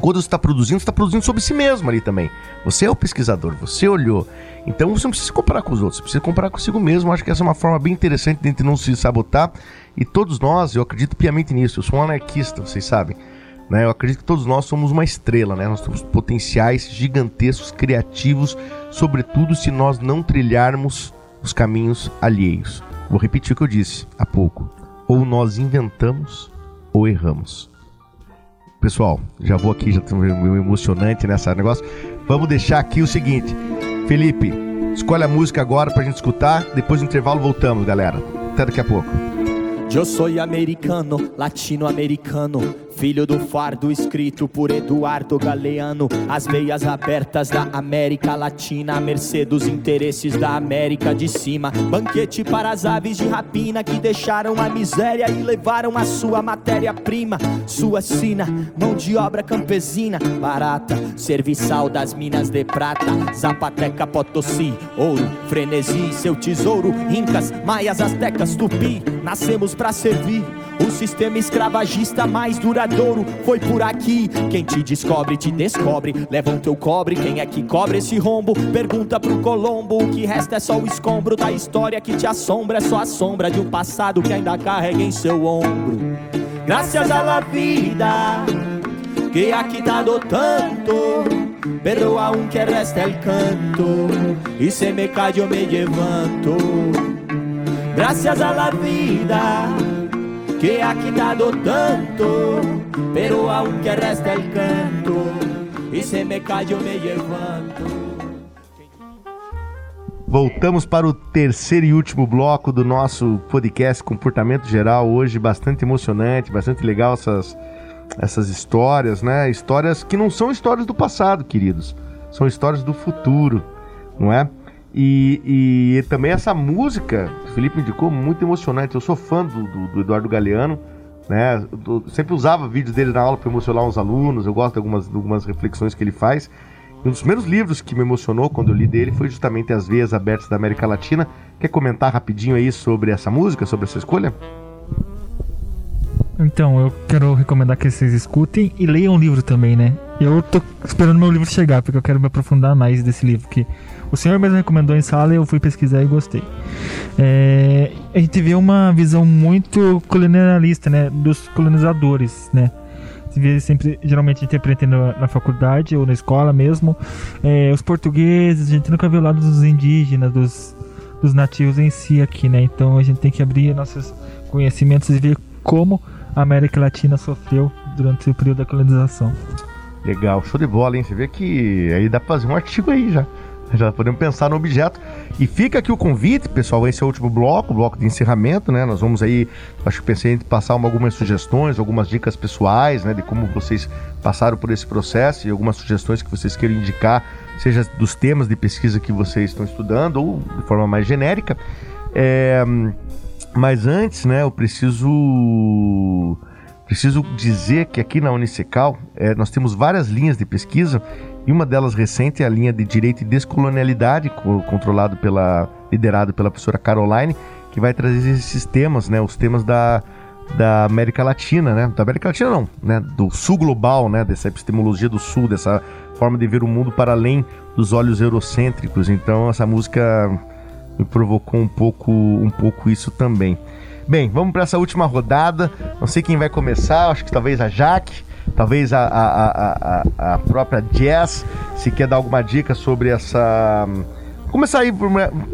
quando você está produzindo, você está produzindo sobre si mesmo ali também. Você é o pesquisador, você olhou. Então você não precisa se comparar com os outros, você precisa comparar consigo mesmo. Acho que essa é uma forma bem interessante de não se sabotar. E todos nós, eu acredito piamente nisso, eu sou um anarquista, vocês sabem. Né? Eu acredito que todos nós somos uma estrela, né? Nós temos potenciais gigantescos, criativos, sobretudo se nós não trilharmos os caminhos alheios. Vou repetir o que eu disse há pouco. Ou nós inventamos ou erramos. Pessoal, já vou aqui, já meio emocionante nessa negócio. Vamos deixar aqui o seguinte. Felipe, escolhe a música agora pra gente escutar. Depois do intervalo voltamos, galera. Até daqui a pouco. Eu sou americano, latino-americano, filho do fardo escrito por Eduardo Galeano. As veias abertas da América Latina, à mercê dos interesses da América de cima. Banquete para as aves de rapina que deixaram a miséria e levaram a sua matéria-prima. Sua sina, mão de obra campesina, barata, serviçal das minas de prata. Zapateca, Potosí, ouro, frenesi, seu tesouro. Incas, maias, astecas, tupi, nascemos pra servir. O sistema escravagista mais duradouro foi por aqui. Quem te descobre, te descobre. Leva o teu cobre, quem é que cobre esse rombo? Pergunta pro Colombo. O que resta é só o escombro da história que te assombra. É só a sombra de um passado que ainda carrega em seu ombro. Graças à vida que aqui dado tanto. Pero aún que resta el canto. Y se me yo me levanto. Gracias a la vida que ha quitado tanto, pero aunque resta el canto y se me cayó me levanto. Voltamos para o terceiro e último bloco do nosso podcast Comportamento Geral. Hoje bastante emocionante, bastante legal essas, essas histórias, né? Histórias que não são histórias do passado, queridos. São histórias do futuro, não é? E, e também essa música, o Felipe indicou, muito emocionante. Eu sou fã do, do- do Eduardo Galeano, né? Eu sempre usava vídeos dele na aula para emocionar os alunos. Eu gosto de algumas, de algumas reflexões que ele faz. Um dos primeiros livros que me emocionou quando eu li dele foi justamente As Veias Abertas da América Latina. Quer comentar rapidinho aí sobre essa música, sobre essa escolha? Então, eu quero recomendar que vocês escutem e leiam o livro também, né? Eu tô esperando meu livro chegar, porque eu quero me aprofundar mais desse livro, que o senhor mesmo recomendou em sala e eu fui pesquisar e gostei. É, a gente vê uma visão muito colonialista, né? Dos colonizadores, né? Se vê sempre, geralmente aprende na, faculdade ou na escola mesmo. É, os portugueses, a gente nunca vê o lado dos indígenas, dos, dos nativos em si aqui, né? Então a gente tem que abrir nossos conhecimentos e ver como a América Latina sofreu durante o período da colonização. Legal, show de bola, hein? Você vê que aí dá pra fazer um artigo aí já. Já podemos pensar no objeto. E fica aqui o convite, pessoal. Esse é o último bloco, o bloco de encerramento, né? Nós vamos aí, acho que pensei em passar uma- algumas sugestões, algumas dicas pessoais, né? De como vocês passaram por esse processo e algumas sugestões que vocês queiram indicar, seja dos temas de pesquisa que vocês estão estudando ou de forma mais genérica. É, mas antes, né, eu preciso preciso dizer que aqui na Unicecal eh, nós temos várias linhas de pesquisa e uma delas recente é a linha de Direito e Descolonialidade, co- controlado pela liderado pela professora Caroline, que vai trazer esses temas, né, os temas da, da América Latina, né, da América Latina não, né, do Sul global, né, dessa epistemologia do Sul, dessa forma de ver o mundo para além dos olhos eurocêntricos. Então essa música me provocou um pouco, um pouco isso também. Bem, vamos para essa última rodada. Não sei quem vai começar, acho que talvez a Jaque, talvez a, a, a, a, própria Jess, se quer dar alguma dica sobre essa. Começar aí por,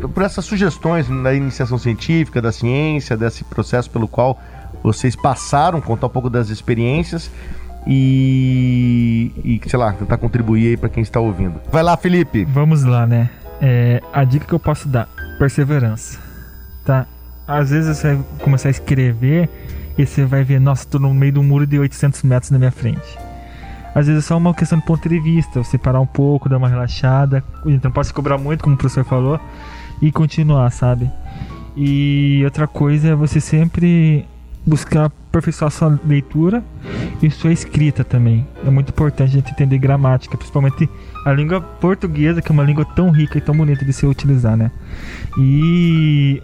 por essas sugestões da iniciação científica, da ciência, desse processo pelo qual vocês passaram, contar um pouco das experiências e, e sei lá, tentar contribuir aí para quem está ouvindo. Vai lá, Felipe. Vamos lá, né? É, a dica que eu posso dar: perseverança. Tá? Às vezes você começar a escrever e você vai ver, nossa, tô no meio de um muro de 800 metros na minha frente. Às vezes é só uma questão de ponto de vista, você parar um pouco, dar uma relaxada, então pode se cobrar muito, como o professor falou, e continuar, sabe? E outra coisa é você sempre buscar aperfeiçoar sua leitura e sua escrita também. É muito importante a gente entender gramática, principalmente a língua portuguesa, que é uma língua tão rica e tão bonita de se utilizar, né? E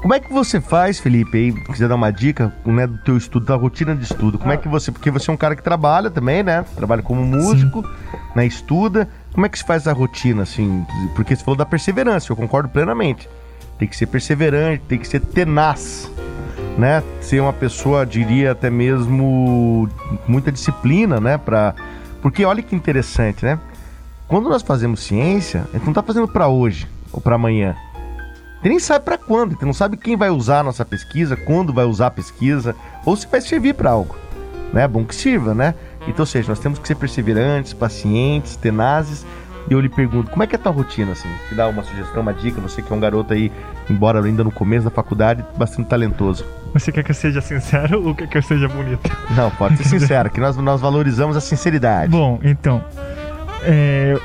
Como é que você faz, Felipe, aí, quiser dar uma dica, né, do teu estudo, da rotina de estudo, como é que você, porque você é um cara que trabalha também, né, trabalha como músico, né, estuda, como é que se faz a rotina, assim, porque você falou da perseverança, eu concordo plenamente, tem que ser perseverante, tem que ser tenaz, né, ser uma pessoa, diria até mesmo, muita disciplina, né, pra, porque olha que interessante, né, quando nós fazemos ciência, a gente não tá fazendo para hoje ou para amanhã, nem sabe para quando, você não sabe quem vai usar a nossa pesquisa, quando vai usar a pesquisa, ou se vai servir para algo. Né? É bom que sirva, né? Então, ou seja, nós temos que ser perseverantes, pacientes, tenazes. E eu lhe pergunto, como é que é a tua rotina, assim? Que dá uma sugestão, uma dica, você que é um garoto aí, embora ainda no começo da faculdade, bastante talentoso. você quer que eu seja sincero (laughs) ou quer que eu seja bonito? Não, pode ser sincero, (laughs) que nós, nós valorizamos a sinceridade. Bom, então, é,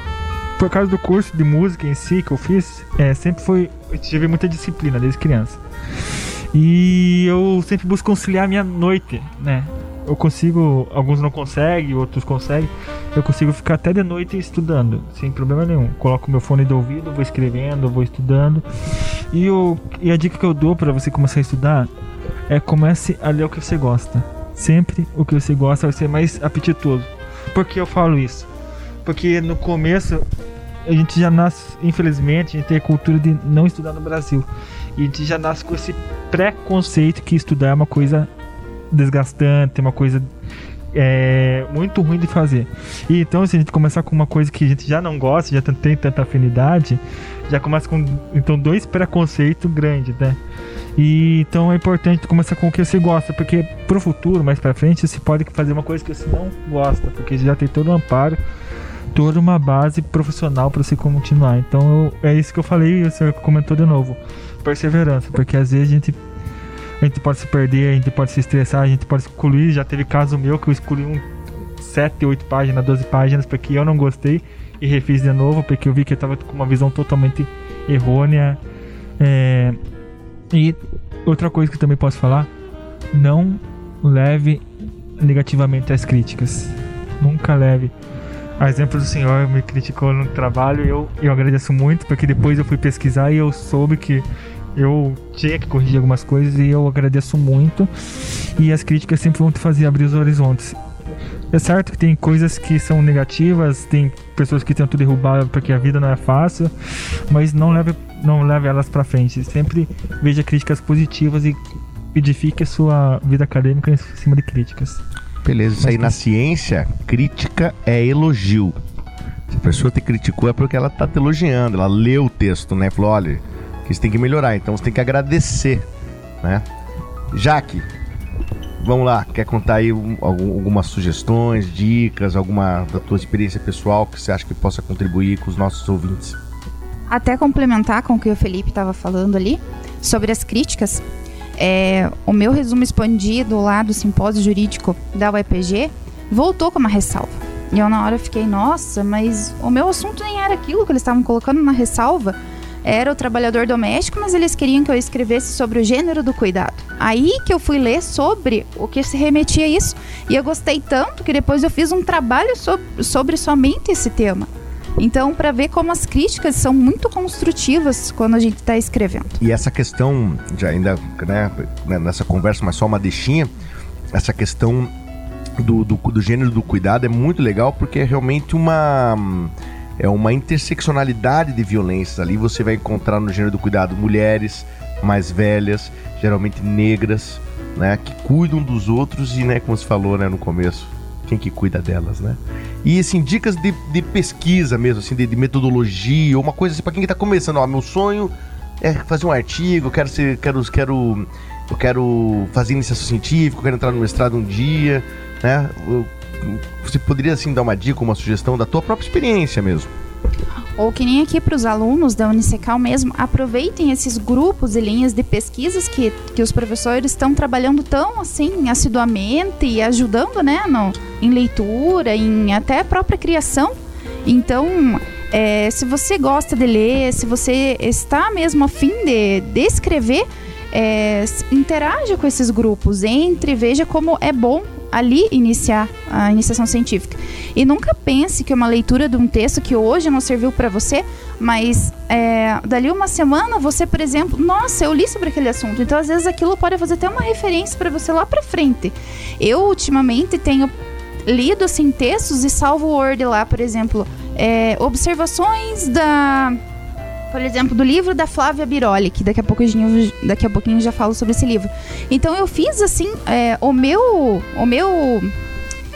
por causa do curso de música em si que eu fiz, é, sempre foi. Eu tive muita disciplina desde criança. E eu sempre busco conciliar a minha noite, né? Eu consigo, alguns não conseguem, outros conseguem. Eu consigo ficar até de noite estudando, sem problema nenhum. Coloco meu fone de ouvido, vou escrevendo, vou estudando. E, o, e a dica que eu dou para você começar a estudar é comece a ler o que você gosta. Sempre o que você gosta vai ser mais apetitoso. Por que eu falo isso? Porque no começo a gente já nasce, infelizmente, a gente tem a cultura de não estudar no Brasil. E a gente já nasce com esse preconceito que estudar é uma coisa desgastante, uma coisa é, muito ruim de fazer. E então, se a gente começar com uma coisa que a gente já não gosta, já tem tanta afinidade, já começa com então dois preconceitos grandes, né? E então é importante começar com o que você gosta, porque pro futuro, mais pra frente, você pode fazer uma coisa que você não gosta, porque já tem todo o amparo, toda uma base profissional para você continuar. Então eu- é isso que eu falei e o senhor comentou de novo. Perseverança, porque às vezes a gente a gente pode se perder, a gente pode se estressar, a gente pode excluir. Já teve caso meu que eu excluí um 7, 8 páginas, 12 páginas, porque eu não gostei e refiz de novo, porque eu vi que eu tava com uma visão totalmente errônea. É, E outra coisa que também posso falar, não leve negativamente as críticas. Nunca leve. A exemplo do senhor me criticou no trabalho, eu, eu agradeço muito, porque depois eu fui pesquisar e eu soube que eu tinha que corrigir algumas coisas e eu agradeço muito. E as críticas sempre vão te fazer abrir os horizontes. É certo que tem coisas que são negativas, tem pessoas que tentam derrubar porque a vida não é fácil, mas não leve, não leve elas pra frente. Sempre veja críticas positivas e edifique a sua vida acadêmica em cima de críticas. Beleza, isso aí na ciência, crítica é elogio. Se a pessoa te criticou é porque ela tá te elogiando, ela leu o texto, né? Falou, olha, que você tem que melhorar, então você tem que agradecer, né? Jaque, vamos lá, quer contar aí um- algum- algumas sugestões, dicas, alguma da tua experiência pessoal que você acha que possa contribuir com os nossos ouvintes? Até complementar com o que o Felipe estava falando ali, sobre as críticas, é, o meu resumo expandido lá do simpósio jurídico da UEPG voltou com uma ressalva. E eu na hora fiquei, nossa, mas o meu assunto nem era aquilo que eles estavam colocando na ressalva. Era o trabalhador doméstico, mas eles queriam que eu escrevesse sobre o gênero do cuidado. Aí que eu fui ler sobre o que se remetia a isso. E eu gostei tanto que depois eu fiz um trabalho sob- sobre somente esse tema. Então, para ver como as críticas são muito construtivas quando a gente está escrevendo. E essa questão, já ainda né, nessa conversa, mas só uma deixinha, essa questão do, do, do gênero do cuidado é muito legal porque é realmente uma é uma interseccionalidade de violências ali. Você vai encontrar no gênero do cuidado mulheres mais velhas, geralmente negras, né, que cuidam dos outros e, né, como você falou, né, no começo, quem que cuida delas, né? E assim, dicas de, de pesquisa mesmo, assim, de, de metodologia, uma coisa assim, para quem que tá começando, ó, meu sonho é fazer um artigo, quero ser, quero, quero, eu quero fazer iniciação científica, quero entrar no mestrado um dia, né? Eu- Você poderia assim dar uma dica, uma sugestão da tua própria experiência mesmo? Ou que nem aqui para os alunos da Unicecal mesmo, aproveitem esses grupos e linhas de pesquisas que, que os professores estão trabalhando tão assim assiduamente e ajudando, né, no, em leitura, em até própria criação. Então, é, se você gosta de ler, se você está mesmo a fim de, de escrever, é, interaja com esses grupos, entre, veja como é bom ali iniciar a iniciação científica. E nunca pense que uma leitura de um texto que hoje não serviu para você, mas é, dali uma semana você, por exemplo, nossa, eu li sobre aquele assunto. Então, às vezes, aquilo pode fazer até uma referência para você lá para frente. Eu, ultimamente, tenho lido assim textos e salvo o Word lá, por exemplo, é, observações da por exemplo, do livro da Flávia Biroli, que daqui a pouquinho, daqui a pouquinho já falo sobre esse livro. Então eu fiz assim, é, o meu, o meu,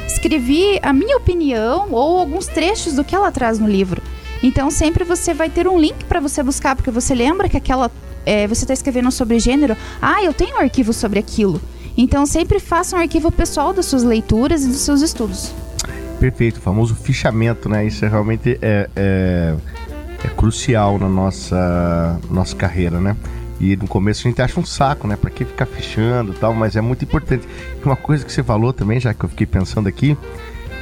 escrevi a minha opinião ou alguns trechos do que ela traz no livro. Então sempre você vai ter um link para você buscar, porque você lembra que aquela, é, você está escrevendo sobre gênero, ah, eu tenho um arquivo sobre aquilo. Então sempre faça um arquivo pessoal das suas leituras e dos seus estudos. Perfeito, o famoso fichamento, né? Isso é realmente é, é, é crucial na nossa, nossa carreira, né? E no começo a gente acha um saco, né? Pra que ficar fichando e tal, mas é muito importante. Uma coisa que você falou também, já que eu fiquei pensando aqui,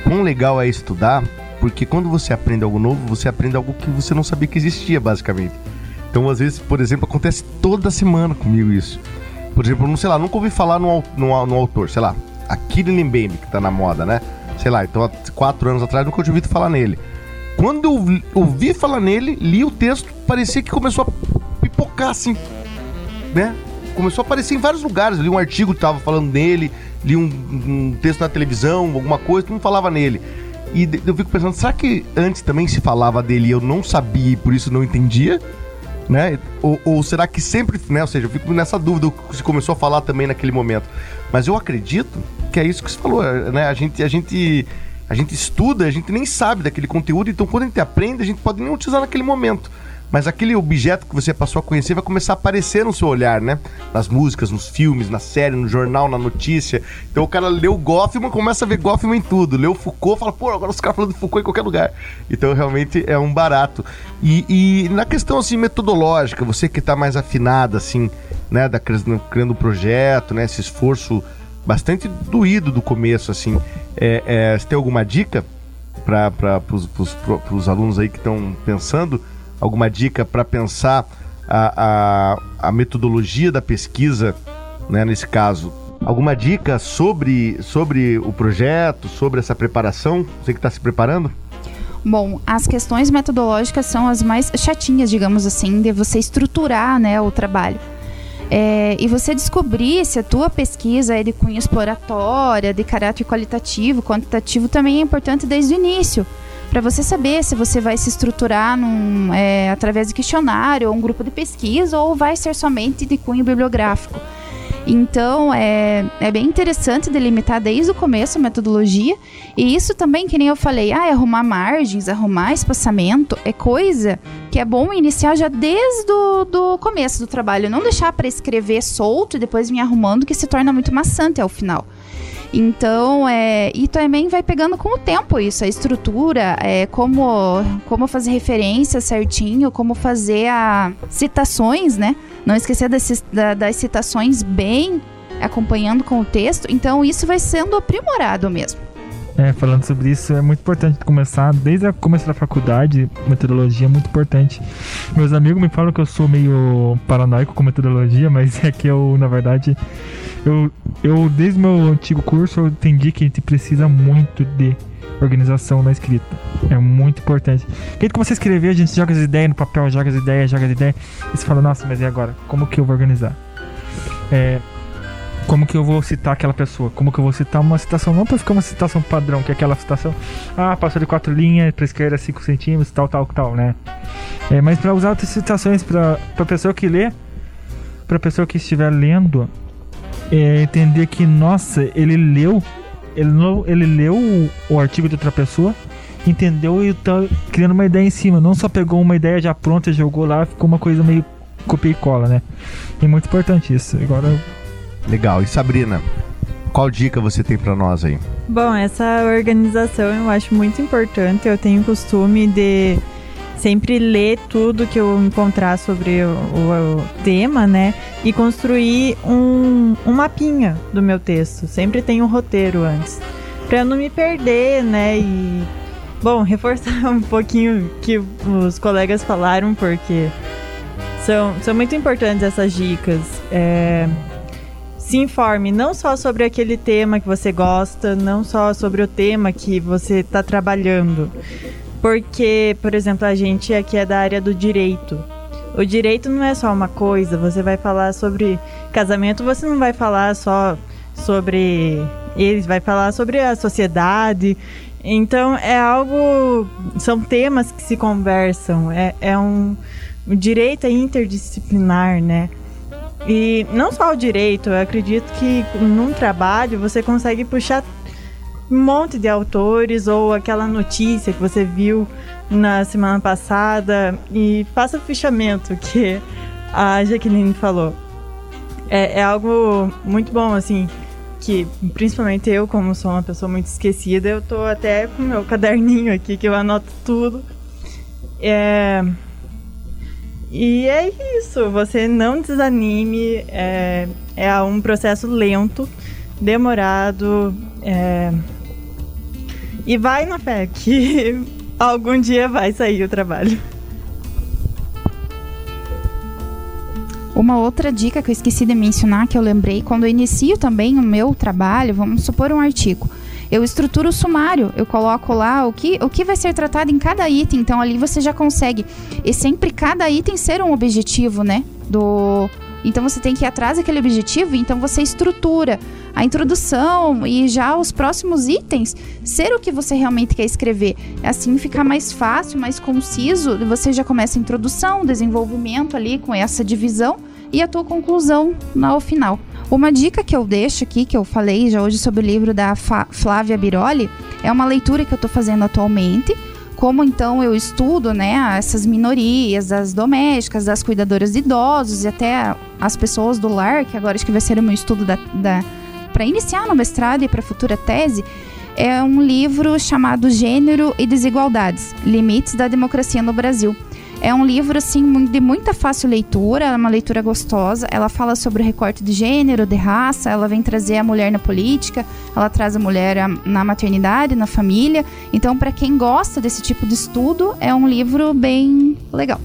quão legal é estudar, porque quando você aprende algo novo, você aprende algo que você não sabia que existia, basicamente. Então, às vezes, por exemplo, acontece toda semana comigo isso. Por exemplo, não sei lá, nunca ouvi falar no, no, no autor, sei lá, Akira Mbembe, que tá na moda, né? Sei lá, então há quatro anos atrás nunca tinha ouvido falar nele. Quando eu vi- ouvi falar nele, li o texto, parecia que começou a pipocar assim, né? Começou a aparecer em vários lugares. Li um artigo que tava falando dele, li um, um texto na televisão, alguma coisa, mundo falava nele. E eu fico pensando, será que antes também se falava dele e eu não sabia e por isso não entendia? Né? Ou, ou será que sempre, né? Ou seja, eu fico nessa dúvida se começou a falar também naquele momento. Mas eu acredito que é isso que você falou, né? A gente, a gente, a gente estuda, a gente nem sabe daquele conteúdo, então quando a gente aprende, a gente pode nem utilizar naquele momento. Mas aquele objeto que você passou a conhecer vai começar a aparecer no seu olhar, né? Nas músicas, nos filmes, na série, no jornal, na notícia. Então o cara leu Goffman, começa a ver Goffman em tudo. Leu Foucault, fala, pô, agora os caras falando de Foucault em qualquer lugar. Então realmente é um barato. E, e na questão assim metodológica, você que tá mais afinada assim, né, da criando um projeto, né, esse esforço bastante doído do começo assim. É, é, você tem alguma dica para os alunos aí que estão pensando? Alguma dica para pensar a, a, a metodologia da pesquisa, né, nesse caso? Alguma dica sobre, sobre o projeto, sobre essa preparação? Você que está se preparando? Bom, as questões metodológicas são as mais chatinhas, digamos assim, de você estruturar né, o trabalho. É, e você descobrir se a tua pesquisa é de cunho exploratória, de caráter qualitativo, quantitativo, também é importante desde o início. Para você saber se você vai se estruturar num, é, através de questionário ou um grupo de pesquisa ou vai ser somente de cunho bibliográfico. Então, é, é bem interessante delimitar desde o começo a metodologia. E isso também, que nem eu falei, ah, é arrumar margens, arrumar espaçamento, é coisa que é bom iniciar já desde o do começo do trabalho. Não deixar para escrever solto e depois vir arrumando, que se torna muito maçante ao final. Então, é, e também vai pegando com o tempo isso, a estrutura, é, como, como fazer referência certinho, como fazer a citações, né? Não esquecer das, das citações bem acompanhando com o texto. Então, isso vai sendo aprimorado mesmo. É, falando sobre isso, é muito importante começar desde o começo da faculdade. Metodologia é muito importante. Meus amigos me falam que eu sou meio paranoico com metodologia, mas (laughs) é que eu, na verdade, eu, eu desde meu antigo curso eu entendi que a gente precisa muito de organização na escrita. É muito importante. Porque que você escrever, a gente joga as ideias no papel, joga as ideias, joga as ideias, e você fala, nossa, mas e agora? Como que eu vou organizar? É, como que eu vou citar aquela pessoa? Como que eu vou citar uma citação? Não pra ficar uma citação padrão, que é aquela citação, ah, passou de quatro linhas, pra esquerda 5 centímetros, tal, tal, tal, né? É, mas pra usar outras citações pra, pra pessoa que lê, pra pessoa que estiver lendo, é, entender que, nossa, ele leu, ele, não, ele leu o, o artigo de outra pessoa, entendeu e tá criando uma ideia em cima. Não só pegou uma ideia já pronta jogou lá, ficou uma coisa meio copia e cola, né? É muito importante isso. Agora, Legal. E Sabrina, qual dica você tem pra nós aí? Bom, essa organização eu acho muito importante. Eu tenho costume de sempre ler tudo que eu encontrar sobre o, o- o tema, né? E construir um, um mapinha do meu texto. Sempre tem um roteiro antes. Pra não me perder, né? E, bom, (laughs) reforçar um pouquinho que os colegas falaram, porque são, são muito importantes essas dicas. É, se informe não só sobre aquele tema que você gosta, não só sobre o tema que você está trabalhando. Porque, por exemplo, a gente aqui é da área do direito. O direito não é só uma coisa, você vai falar sobre casamento, você não vai falar só sobre eles, vai falar sobre a sociedade. Então é algo. São temas que se conversam. É, é um. O direito é interdisciplinar, né? E não só o direito, eu acredito que num trabalho você consegue puxar um monte de autores ou aquela notícia que você viu na semana passada e faça o fichamento que a Jaqueline falou. É, é algo muito bom, assim, que principalmente eu, como sou uma pessoa muito esquecida, eu tô até com meu caderninho aqui que eu anoto tudo. É, e é isso, você não desanime, é, é um processo lento, demorado, é, e vai na fé que (laughs) algum dia vai sair o trabalho. Uma outra dica que eu esqueci de mencionar, que eu lembrei, quando eu inicio também o meu trabalho, vamos supor um artigo. Eu estruturo o sumário, eu coloco lá o que, o que vai ser tratado em cada item, então ali você já consegue. E sempre cada item ser um objetivo, né? Do. Então você tem que ir atrás daquele objetivo, então você estrutura a introdução e já os próximos itens ser o que você realmente quer escrever. Assim fica mais fácil, mais conciso, você já começa a introdução, desenvolvimento ali com essa divisão e a tua conclusão no final. Uma dica que eu deixo aqui, que eu falei já hoje sobre o livro da Flávia Biroli, é uma leitura que eu estou fazendo atualmente. Como então eu estudo, né, essas minorias, as domésticas, das cuidadoras de idosos e até as pessoas do lar, que agora acho que vai ser o meu estudo da, da para iniciar no mestrado e para futura tese, é um livro chamado Gênero e Desigualdades: Limites da Democracia no Brasil. É um livro assim de muita fácil leitura, é uma leitura gostosa. Ela fala sobre o recorte de gênero, de raça, ela vem trazer a mulher na política, ela traz a mulher na maternidade, na família. Então, para quem gosta desse tipo de estudo, é um livro bem legal.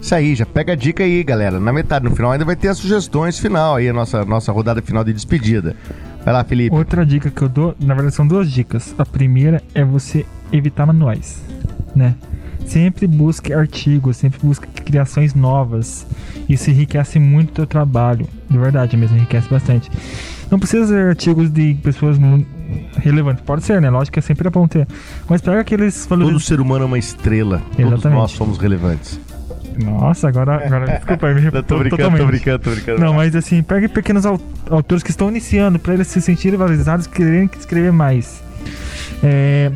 Isso aí, já pega a dica aí, galera. Na metade, no final, ainda vai ter as sugestões final aí, a nossa, nossa rodada final de despedida. Vai lá, Felipe. outra dica que eu dou, na verdade são duas dicas. A primeira é você evitar manuais, né? Sempre busque artigos, sempre busque criações novas. Isso enriquece muito o teu trabalho. De verdade mesmo, enriquece bastante. Não precisa ser artigos de pessoas relevantes. Pode ser, né? Lógico que é sempre bom ter. Mas pega aqueles Todo valores. ser humano é uma estrela. Todos Exatamente. nós somos relevantes. Nossa, agora. agora (laughs) desculpa, me Não, tô brincando, totalmente. tô brincando, tô brincando. Não, mas assim, pegue pequenos au- autores que estão iniciando para eles se sentirem valorizados, quererem escrever mais. É,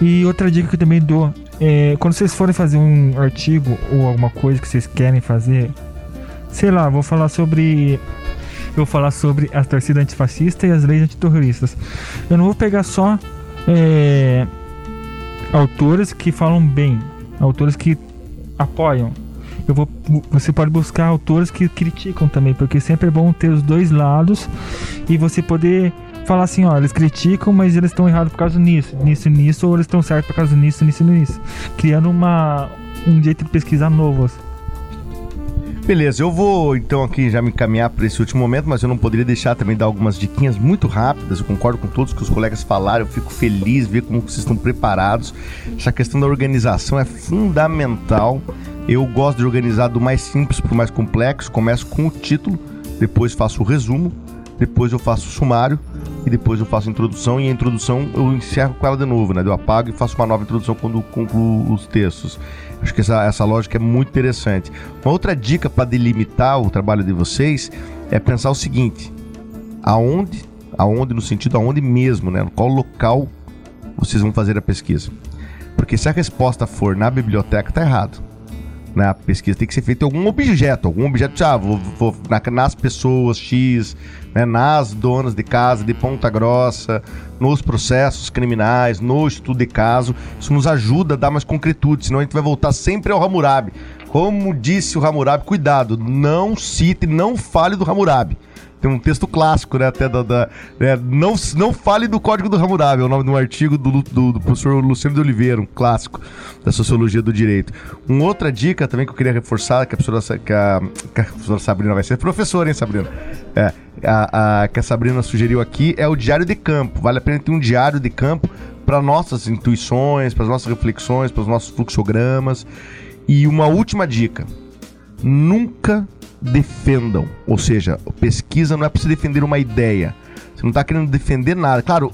e outra dica que eu também dou é quando vocês forem fazer um artigo ou alguma coisa que vocês querem fazer, sei lá, vou falar sobre. Eu vou falar sobre a torcida antifascista e as leis antiterroristas. Eu não vou pegar só é, autores que falam bem, autores que apoiam. Eu vou, você pode buscar autores que criticam também, porque sempre é bom ter os dois lados e você poder falar assim, ó, eles criticam, mas eles estão errados por causa nisso, nisso, nisso, ou eles estão certos por causa nisso, nisso, nisso, criando uma um jeito de pesquisar novo. assim. Beleza, eu vou então aqui já me encaminhar para esse último momento, mas eu não poderia deixar também dar algumas diquinhas muito rápidas. Eu concordo com todos que os colegas falaram, eu fico feliz ver como vocês estão preparados. Essa questão da organização é fundamental. Eu gosto de organizar do mais simples para o mais complexo. Começo com o título, depois faço o resumo, depois eu faço o sumário e depois eu faço a introdução e a introdução eu encerro com ela de novo, né? Eu apago e faço uma nova introdução quando concluo os textos. Acho que essa, essa lógica é muito interessante. Uma outra dica para delimitar o trabalho de vocês é pensar o seguinte: aonde, aonde no sentido aonde mesmo, né? Qual local vocês vão fazer a pesquisa? Porque se a resposta for na biblioteca, tá errado. Né? A pesquisa tem que ser feita em algum objeto, algum objeto, ah, vou, vou na- nas pessoas X, né? nas donas de casa de Ponta Grossa, nos processos criminais, no estudo de caso. Isso nos ajuda a dar mais concretude, senão a gente vai voltar sempre ao Hammurabi. Como disse o Hammurabi, cuidado, não cite, não fale do Hammurabi. Tem um texto clássico, né? Até da. da- né, não, não fale do Código do Hammurabi, é o nome de um artigo do, do, do professor Luciano de Oliveira, um clássico da sociologia do direito. Uma outra dica também que eu queria reforçar, que a professora, que a, que a professora Sabrina vai ser professora, hein, Sabrina? É, a, a- que a Sabrina sugeriu aqui é o diário de campo. Vale a pena ter um diário de campo para nossas intuições, para as nossas reflexões, para os nossos fluxogramas. E uma última dica: nunca defendam. Ou seja, pesquisa não é para você defender uma ideia. Você não está querendo defender nada. Claro,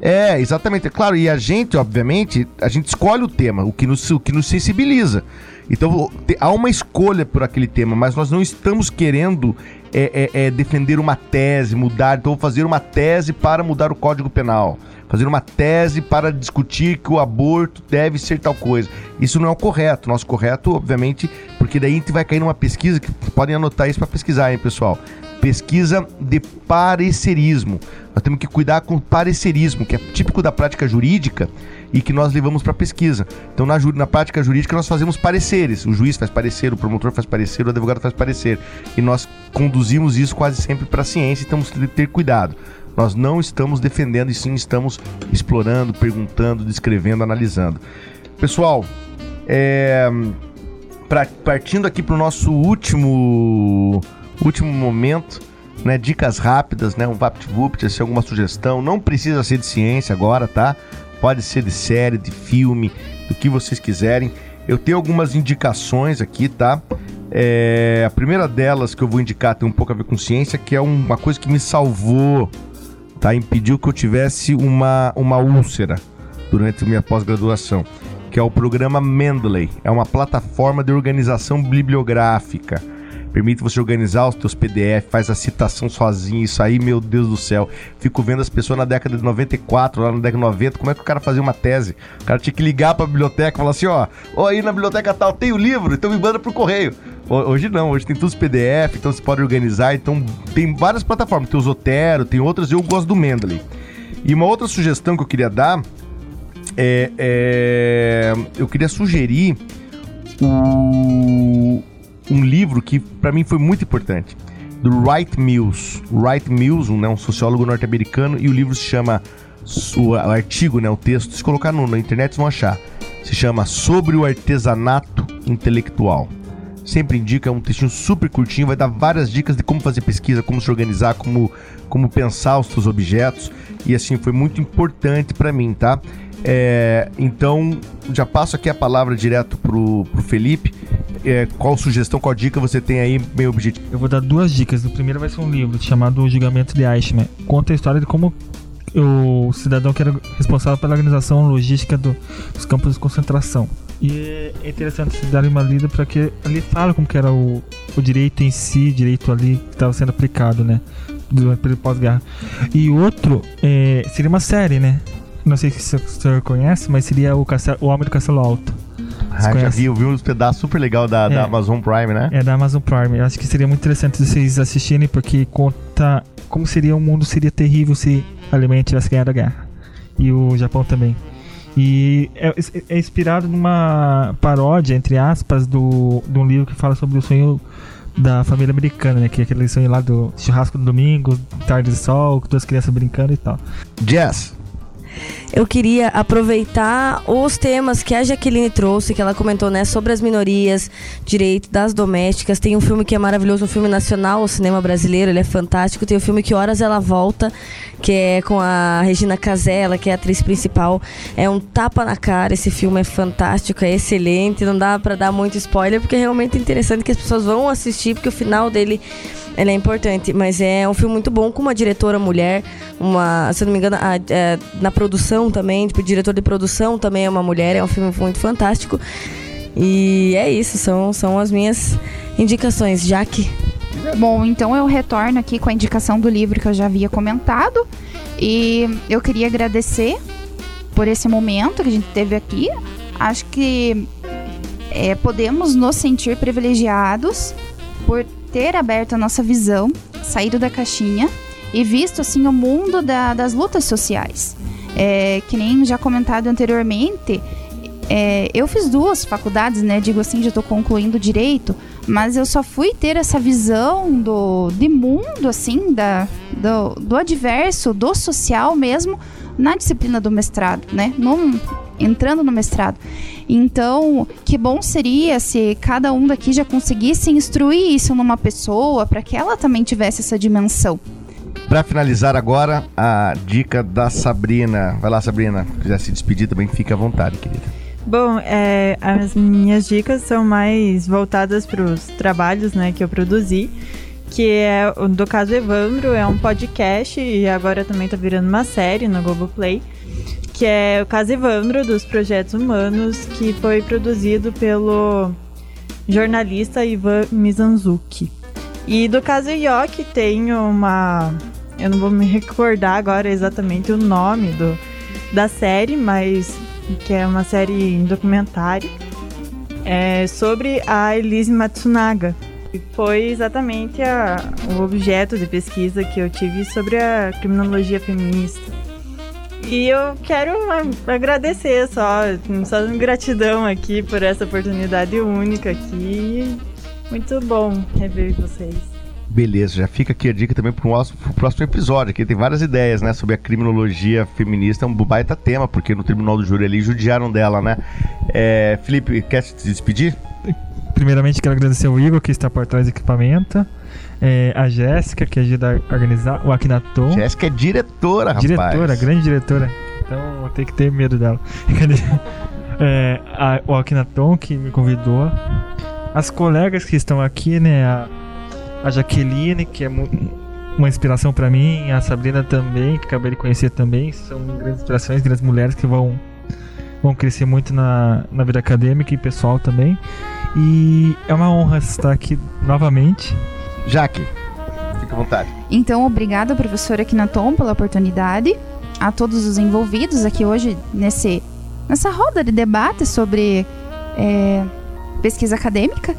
é, exatamente. Claro, e a gente, obviamente, a gente escolhe o tema, o que nos, o que nos sensibiliza. Então, há uma escolha por aquele tema, mas nós não estamos querendo é, é, é, defender uma tese, mudar. Então, fazer uma tese para mudar o Código Penal. Fazer uma tese para discutir que o aborto deve ser tal coisa. Isso não é o correto. Nosso correto, obviamente, porque daí a gente vai cair numa pesquisa, que podem anotar isso para pesquisar, hein, pessoal? pesquisa de parecerismo. Nós temos que cuidar com parecerismo, que é típico da prática jurídica e que nós levamos para pesquisa. Então, na, na prática jurídica, nós fazemos pareceres. O juiz faz parecer, o promotor faz parecer, o advogado faz parecer. E nós conduzimos isso quase sempre para a ciência e temos que ter cuidado. Nós não estamos defendendo, e sim estamos explorando, perguntando, descrevendo, analisando. Pessoal, é, pra- partindo aqui para o nosso último último momento, né? Dicas rápidas, né? Um VaptVupt, se alguma sugestão. Não precisa ser de ciência agora, tá? Pode ser de série, de filme, do que vocês quiserem. Eu tenho algumas indicações aqui, tá? É, a primeira delas que eu vou indicar tem um pouco a ver com ciência, que é uma coisa que me salvou, tá? Impediu que eu tivesse uma, uma úlcera durante minha pós-graduação, que é o programa Mendeley. É uma plataforma de organização bibliográfica. Permite você organizar os teus PDF, faz a citação sozinho, isso aí, meu Deus do céu. Fico vendo as pessoas na década de 94, lá na década de 90, como é que o cara fazia uma tese? O cara tinha que ligar pra biblioteca e falar assim, ó, ó, aí na biblioteca tal tem o livro, então me manda pro correio. Ho- Hoje não, hoje tem todos os PDF, então você pode organizar, então tem várias plataformas, tem o Zotero, tem outras, eu gosto do Mendeley. E uma outra sugestão que eu queria dar é, é, eu queria sugerir o- um livro que para mim foi muito importante do Wright Mills. Wright Mills, um, né, um sociólogo norte-americano, e o livro se chama o, artigo, né, o texto, se colocar no- na internet vocês vão achar. Se chama Sobre o Artesanato Intelectual. Sempre indica, é um textinho super curtinho, vai dar várias dicas de como fazer pesquisa, como se organizar, como, como pensar os seus objetos. E assim, foi muito importante para mim, tá? É, então, já passo aqui a palavra direto pro, pro Felipe. É, qual sugestão, qual dica você tem aí, bem objetivo? Eu vou dar duas dicas. O primeiro vai ser um livro chamado O Julgamento de Eichmann. Conta a história de como o cidadão que era responsável pela organização logística do- dos campos de concentração. E é interessante se dar uma lida para que ali fala como que era o, o direito em si, direito ali que estava sendo aplicado, né? Durante o pós-guerra. E outro é, seria uma série, né? Não sei se o senhor conhece, mas seria o, Castelo- o Homem do Castelo Alto. Ah, já vi, eu vi uns pedaços super legal da, da É. Amazon Prime, né? É da Amazon Prime. Eu acho que seria muito interessante vocês assistirem, porque conta como seria o mundo seria terrível se a Alemanha tivesse ganhado a guerra. E o Japão também. E é, é inspirado numa paródia, entre aspas, do, de um livro que fala sobre o sonho da família americana, né? Que é aquele sonho lá do churrasco do domingo, tarde de sol, com duas crianças brincando e tal. Jazz. Eu queria aproveitar os temas que a Jaqueline trouxe, que ela comentou, né, sobre as minorias, direito das domésticas. Tem um filme que é maravilhoso, um filme nacional, o cinema brasileiro, ele é fantástico. Tem o filme Que Horas Ela Volta, que é com a Regina Casella, que é a atriz principal. É um tapa na cara, esse filme é fantástico, é excelente, não dá pra dar muito spoiler, porque é realmente interessante que as pessoas vão assistir, porque o final dele Ela é importante, mas é um filme muito bom com uma diretora mulher, uma, se não me engano, a- é, na produção também, tipo, o diretor de produção também é uma mulher, é um filme muito fantástico. E é isso, são, são as minhas indicações. Jaque. Bom, então eu retorno aqui com a indicação do livro que eu já havia comentado. E eu queria agradecer por esse momento que a gente teve aqui. Acho que é, podemos nos sentir privilegiados por ter aberto a nossa visão, saído da caixinha e visto assim o mundo da- das lutas sociais. É, que nem já comentado anteriormente, é, eu fiz duas faculdades, né? Digo assim, já estou concluindo direito, mas eu só fui ter essa visão do de mundo, assim, da, do, do adverso, do social mesmo, na disciplina do mestrado, né? Num- entrando no mestrado. Então, que bom seria se cada um daqui já conseguisse instruir isso numa pessoa para que ela também tivesse essa dimensão. Pra finalizar agora, a dica da Sabrina. Vai lá, Sabrina. Se quiser se despedir também, fica à vontade, querida. Bom, é, as minhas dicas são mais voltadas para os trabalhos né, que eu produzi, que é do caso Evandro, é um podcast e agora também tá virando uma série no Globoplay, que é o caso Evandro dos Projetos Humanos, que foi produzido pelo jornalista Ivan Mizanzuki. E do caso Yoki tem uma. Eu não vou me recordar agora exatamente o nome do, da série, mas que é uma série em documentário é, sobre a Elise Matsunaga. Foi exatamente a- o objeto de pesquisa que eu tive sobre a criminologia feminista. E eu quero agradecer só, só gratidão aqui por essa oportunidade única aqui. Muito bom rever vocês. Beleza, já fica aqui a dica também nosso pro próximo episódio, que tem várias ideias, né, sobre a criminologia feminista, é um baita tema, porque no tribunal do júri ali judiaram dela, né? É, Felipe, quer se despedir? Primeiramente, quero agradecer o Igor, que está por trás do equipamento. é, a Jéssica, que ajuda a organizar. O Akinaton. Jéssica é diretora, rapaz. Diretora, grande diretora. Então, vou ter que ter medo dela. (laughs) É, a, o Akinaton, que me convidou. As colegas que estão aqui, né? A, a Jaqueline, que é uma inspiração pra mim. A Sabrina também, que acabei de conhecer também. São grandes inspirações, grandes mulheres que vão, vão crescer muito na, na vida acadêmica e pessoal também. E é uma honra estar aqui novamente. Jaque, fica à vontade. Então, obrigada, professora Kinaton, pela oportunidade. A todos os envolvidos aqui hoje nesse, nessa roda de debate sobre é, pesquisa acadêmica.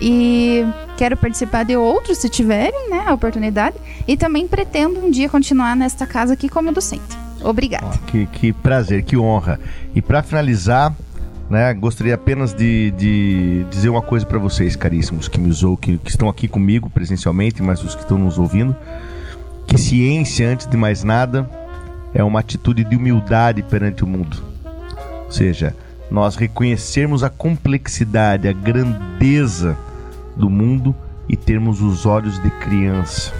E quero participar de outros se tiverem né, a oportunidade. E também pretendo um dia continuar nesta casa aqui como docente. Obrigada. Que, que prazer, que honra. E pra finalizar, né, gostaria apenas de, de dizer uma coisa pra vocês, caríssimos, que me usou, que, que estão aqui comigo presencialmente, mas os que estão nos ouvindo, que ciência, antes de mais nada, é uma atitude de humildade perante o mundo. Ou seja, nós reconhecermos a complexidade, a grandeza do mundo e termos os olhos de criança,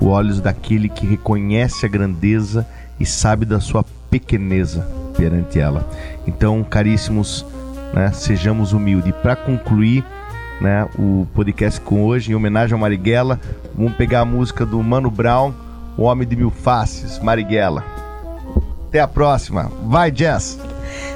os olhos daquele que reconhece a grandeza e sabe da sua pequeneza perante ela. Então, caríssimos, né, sejamos humildes. Para concluir né, o podcast com hoje, em homenagem ao Marighella, vamos pegar a música do Mano Brown, O Homem de Mil Faces, Marighella. Até a próxima. Vai, Jess!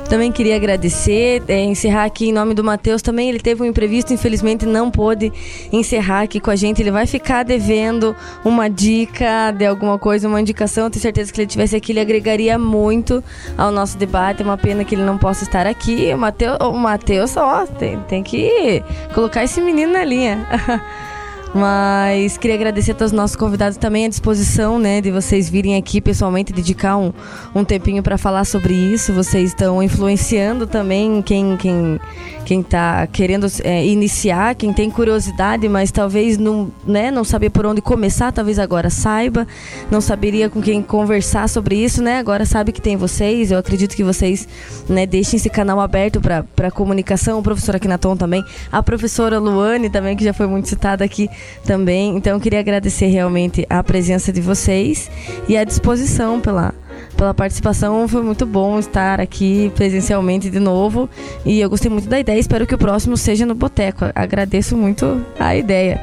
Também queria agradecer, é, encerrar aqui em nome do Matheus. Também ele teve um imprevisto, infelizmente não pôde encerrar aqui com a gente. Ele vai ficar devendo uma dica de alguma coisa, uma indicação. Eu tenho certeza que ele tivesse aqui, ele agregaria muito ao nosso debate. É uma pena que ele não possa estar aqui. O Matheus, o Matheus ó, tem, tem que colocar esse menino na linha. (laughs) Mas queria agradecer a todos os nossos convidados também à disposição, né, de vocês virem aqui pessoalmente dedicar um, um tempinho para falar sobre isso. Vocês estão influenciando também quem quem quem tá querendo é, iniciar, quem tem curiosidade, mas talvez não, né, não saber por onde começar, talvez agora saiba, não saberia com quem conversar sobre isso, né? Agora sabe que tem vocês. Eu acredito que vocês, né, deixem esse canal aberto para comunicação. O professor Akinaton também, a professora Luane também que já foi muito citada aqui também. Então eu queria agradecer realmente a presença de vocês e a disposição pela pela participação. Foi muito bom estar aqui presencialmente de novo. E eu gostei muito da ideia. Espero que o próximo seja no Boteco. Agradeço muito a ideia.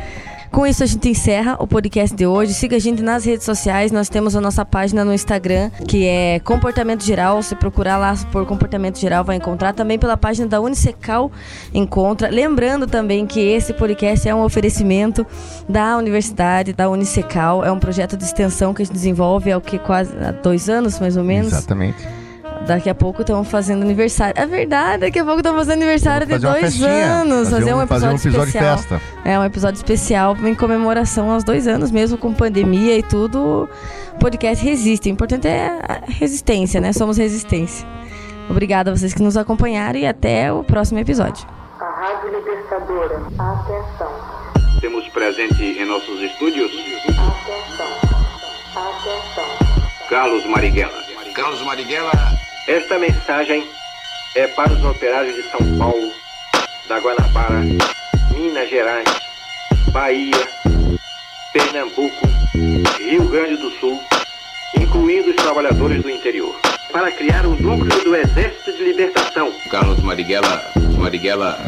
Com isso, a gente encerra o podcast de hoje. Siga a gente nas redes sociais. Nós temos a nossa página no Instagram, que é Comportamento Geral. Se procurar lá por Comportamento Geral, vai encontrar. Também pela página da Unicecal encontra. Lembrando também que esse podcast é um oferecimento da Universidade, da Unicecal. É um projeto de extensão que a gente desenvolve há o que quase há dois anos, mais ou menos. Exatamente. Daqui a pouco estamos fazendo aniversário. É verdade, daqui a pouco estamos fazendo aniversário de dois festinha, anos. fazer Fazer um um- fazer episódio, um episódio especial. festa. É, um episódio especial em comemoração aos dois anos, mesmo com pandemia e tudo. O podcast resiste. O importante é a resistência, né? Somos resistência. Obrigada a vocês que nos acompanharam e até o próximo episódio. A Rádio Libertadora. Atenção. Temos presente em nossos estúdios Atenção. Atenção. Carlos Marighella. Carlos Marighella. Esta mensagem é para os operários de São Paulo, da Guanabara, Minas Gerais, Bahia, Pernambuco, Rio Grande do Sul, incluindo os trabalhadores do interior, para criar o núcleo do Exército de Libertação. Carlos Marighella. Marighella.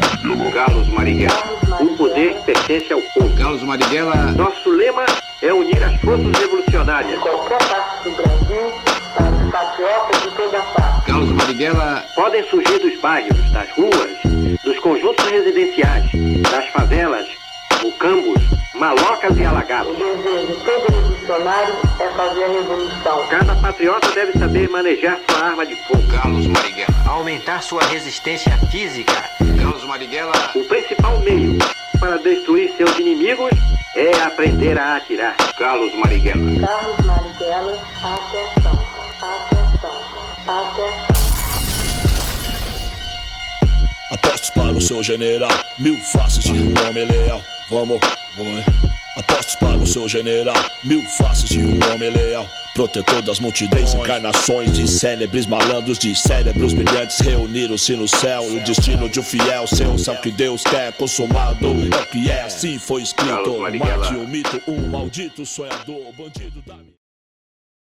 Carlos Marighella. O poder pertence ao povo. Carlos Marighella. Nosso lema é unir as forças revolucionárias. De qualquer parte do Brasil, patriotas de toda parte. Carlos Marighella. Podem surgir dos bairros, das ruas, dos conjuntos residenciais, das favelas, mucambos, malocas e O alagados. desejo de todo revolucionário é fazer a revolução. Cada patriota deve saber manejar sua arma de fogo. Carlos Marighella. Aumentar sua resistência física. Carlos Marighella. O principal meio para destruir seus inimigos é aprender a atirar. Carlos Marighella. Carlos Marighella, atenção. Apostos para o seu general, mil faces de um homem leal. Vamos, vamos. Apostos para o seu general, mil faces de um homem leal. Protetor das multidões, encarnações de célebres malandros, de cérebros brilhantes reuniram-se no céu. O destino de um fiel, seu céu que Deus quer consumado. É o que é, assim foi escrito. Mate o mito, um maldito sonhador, bandido da.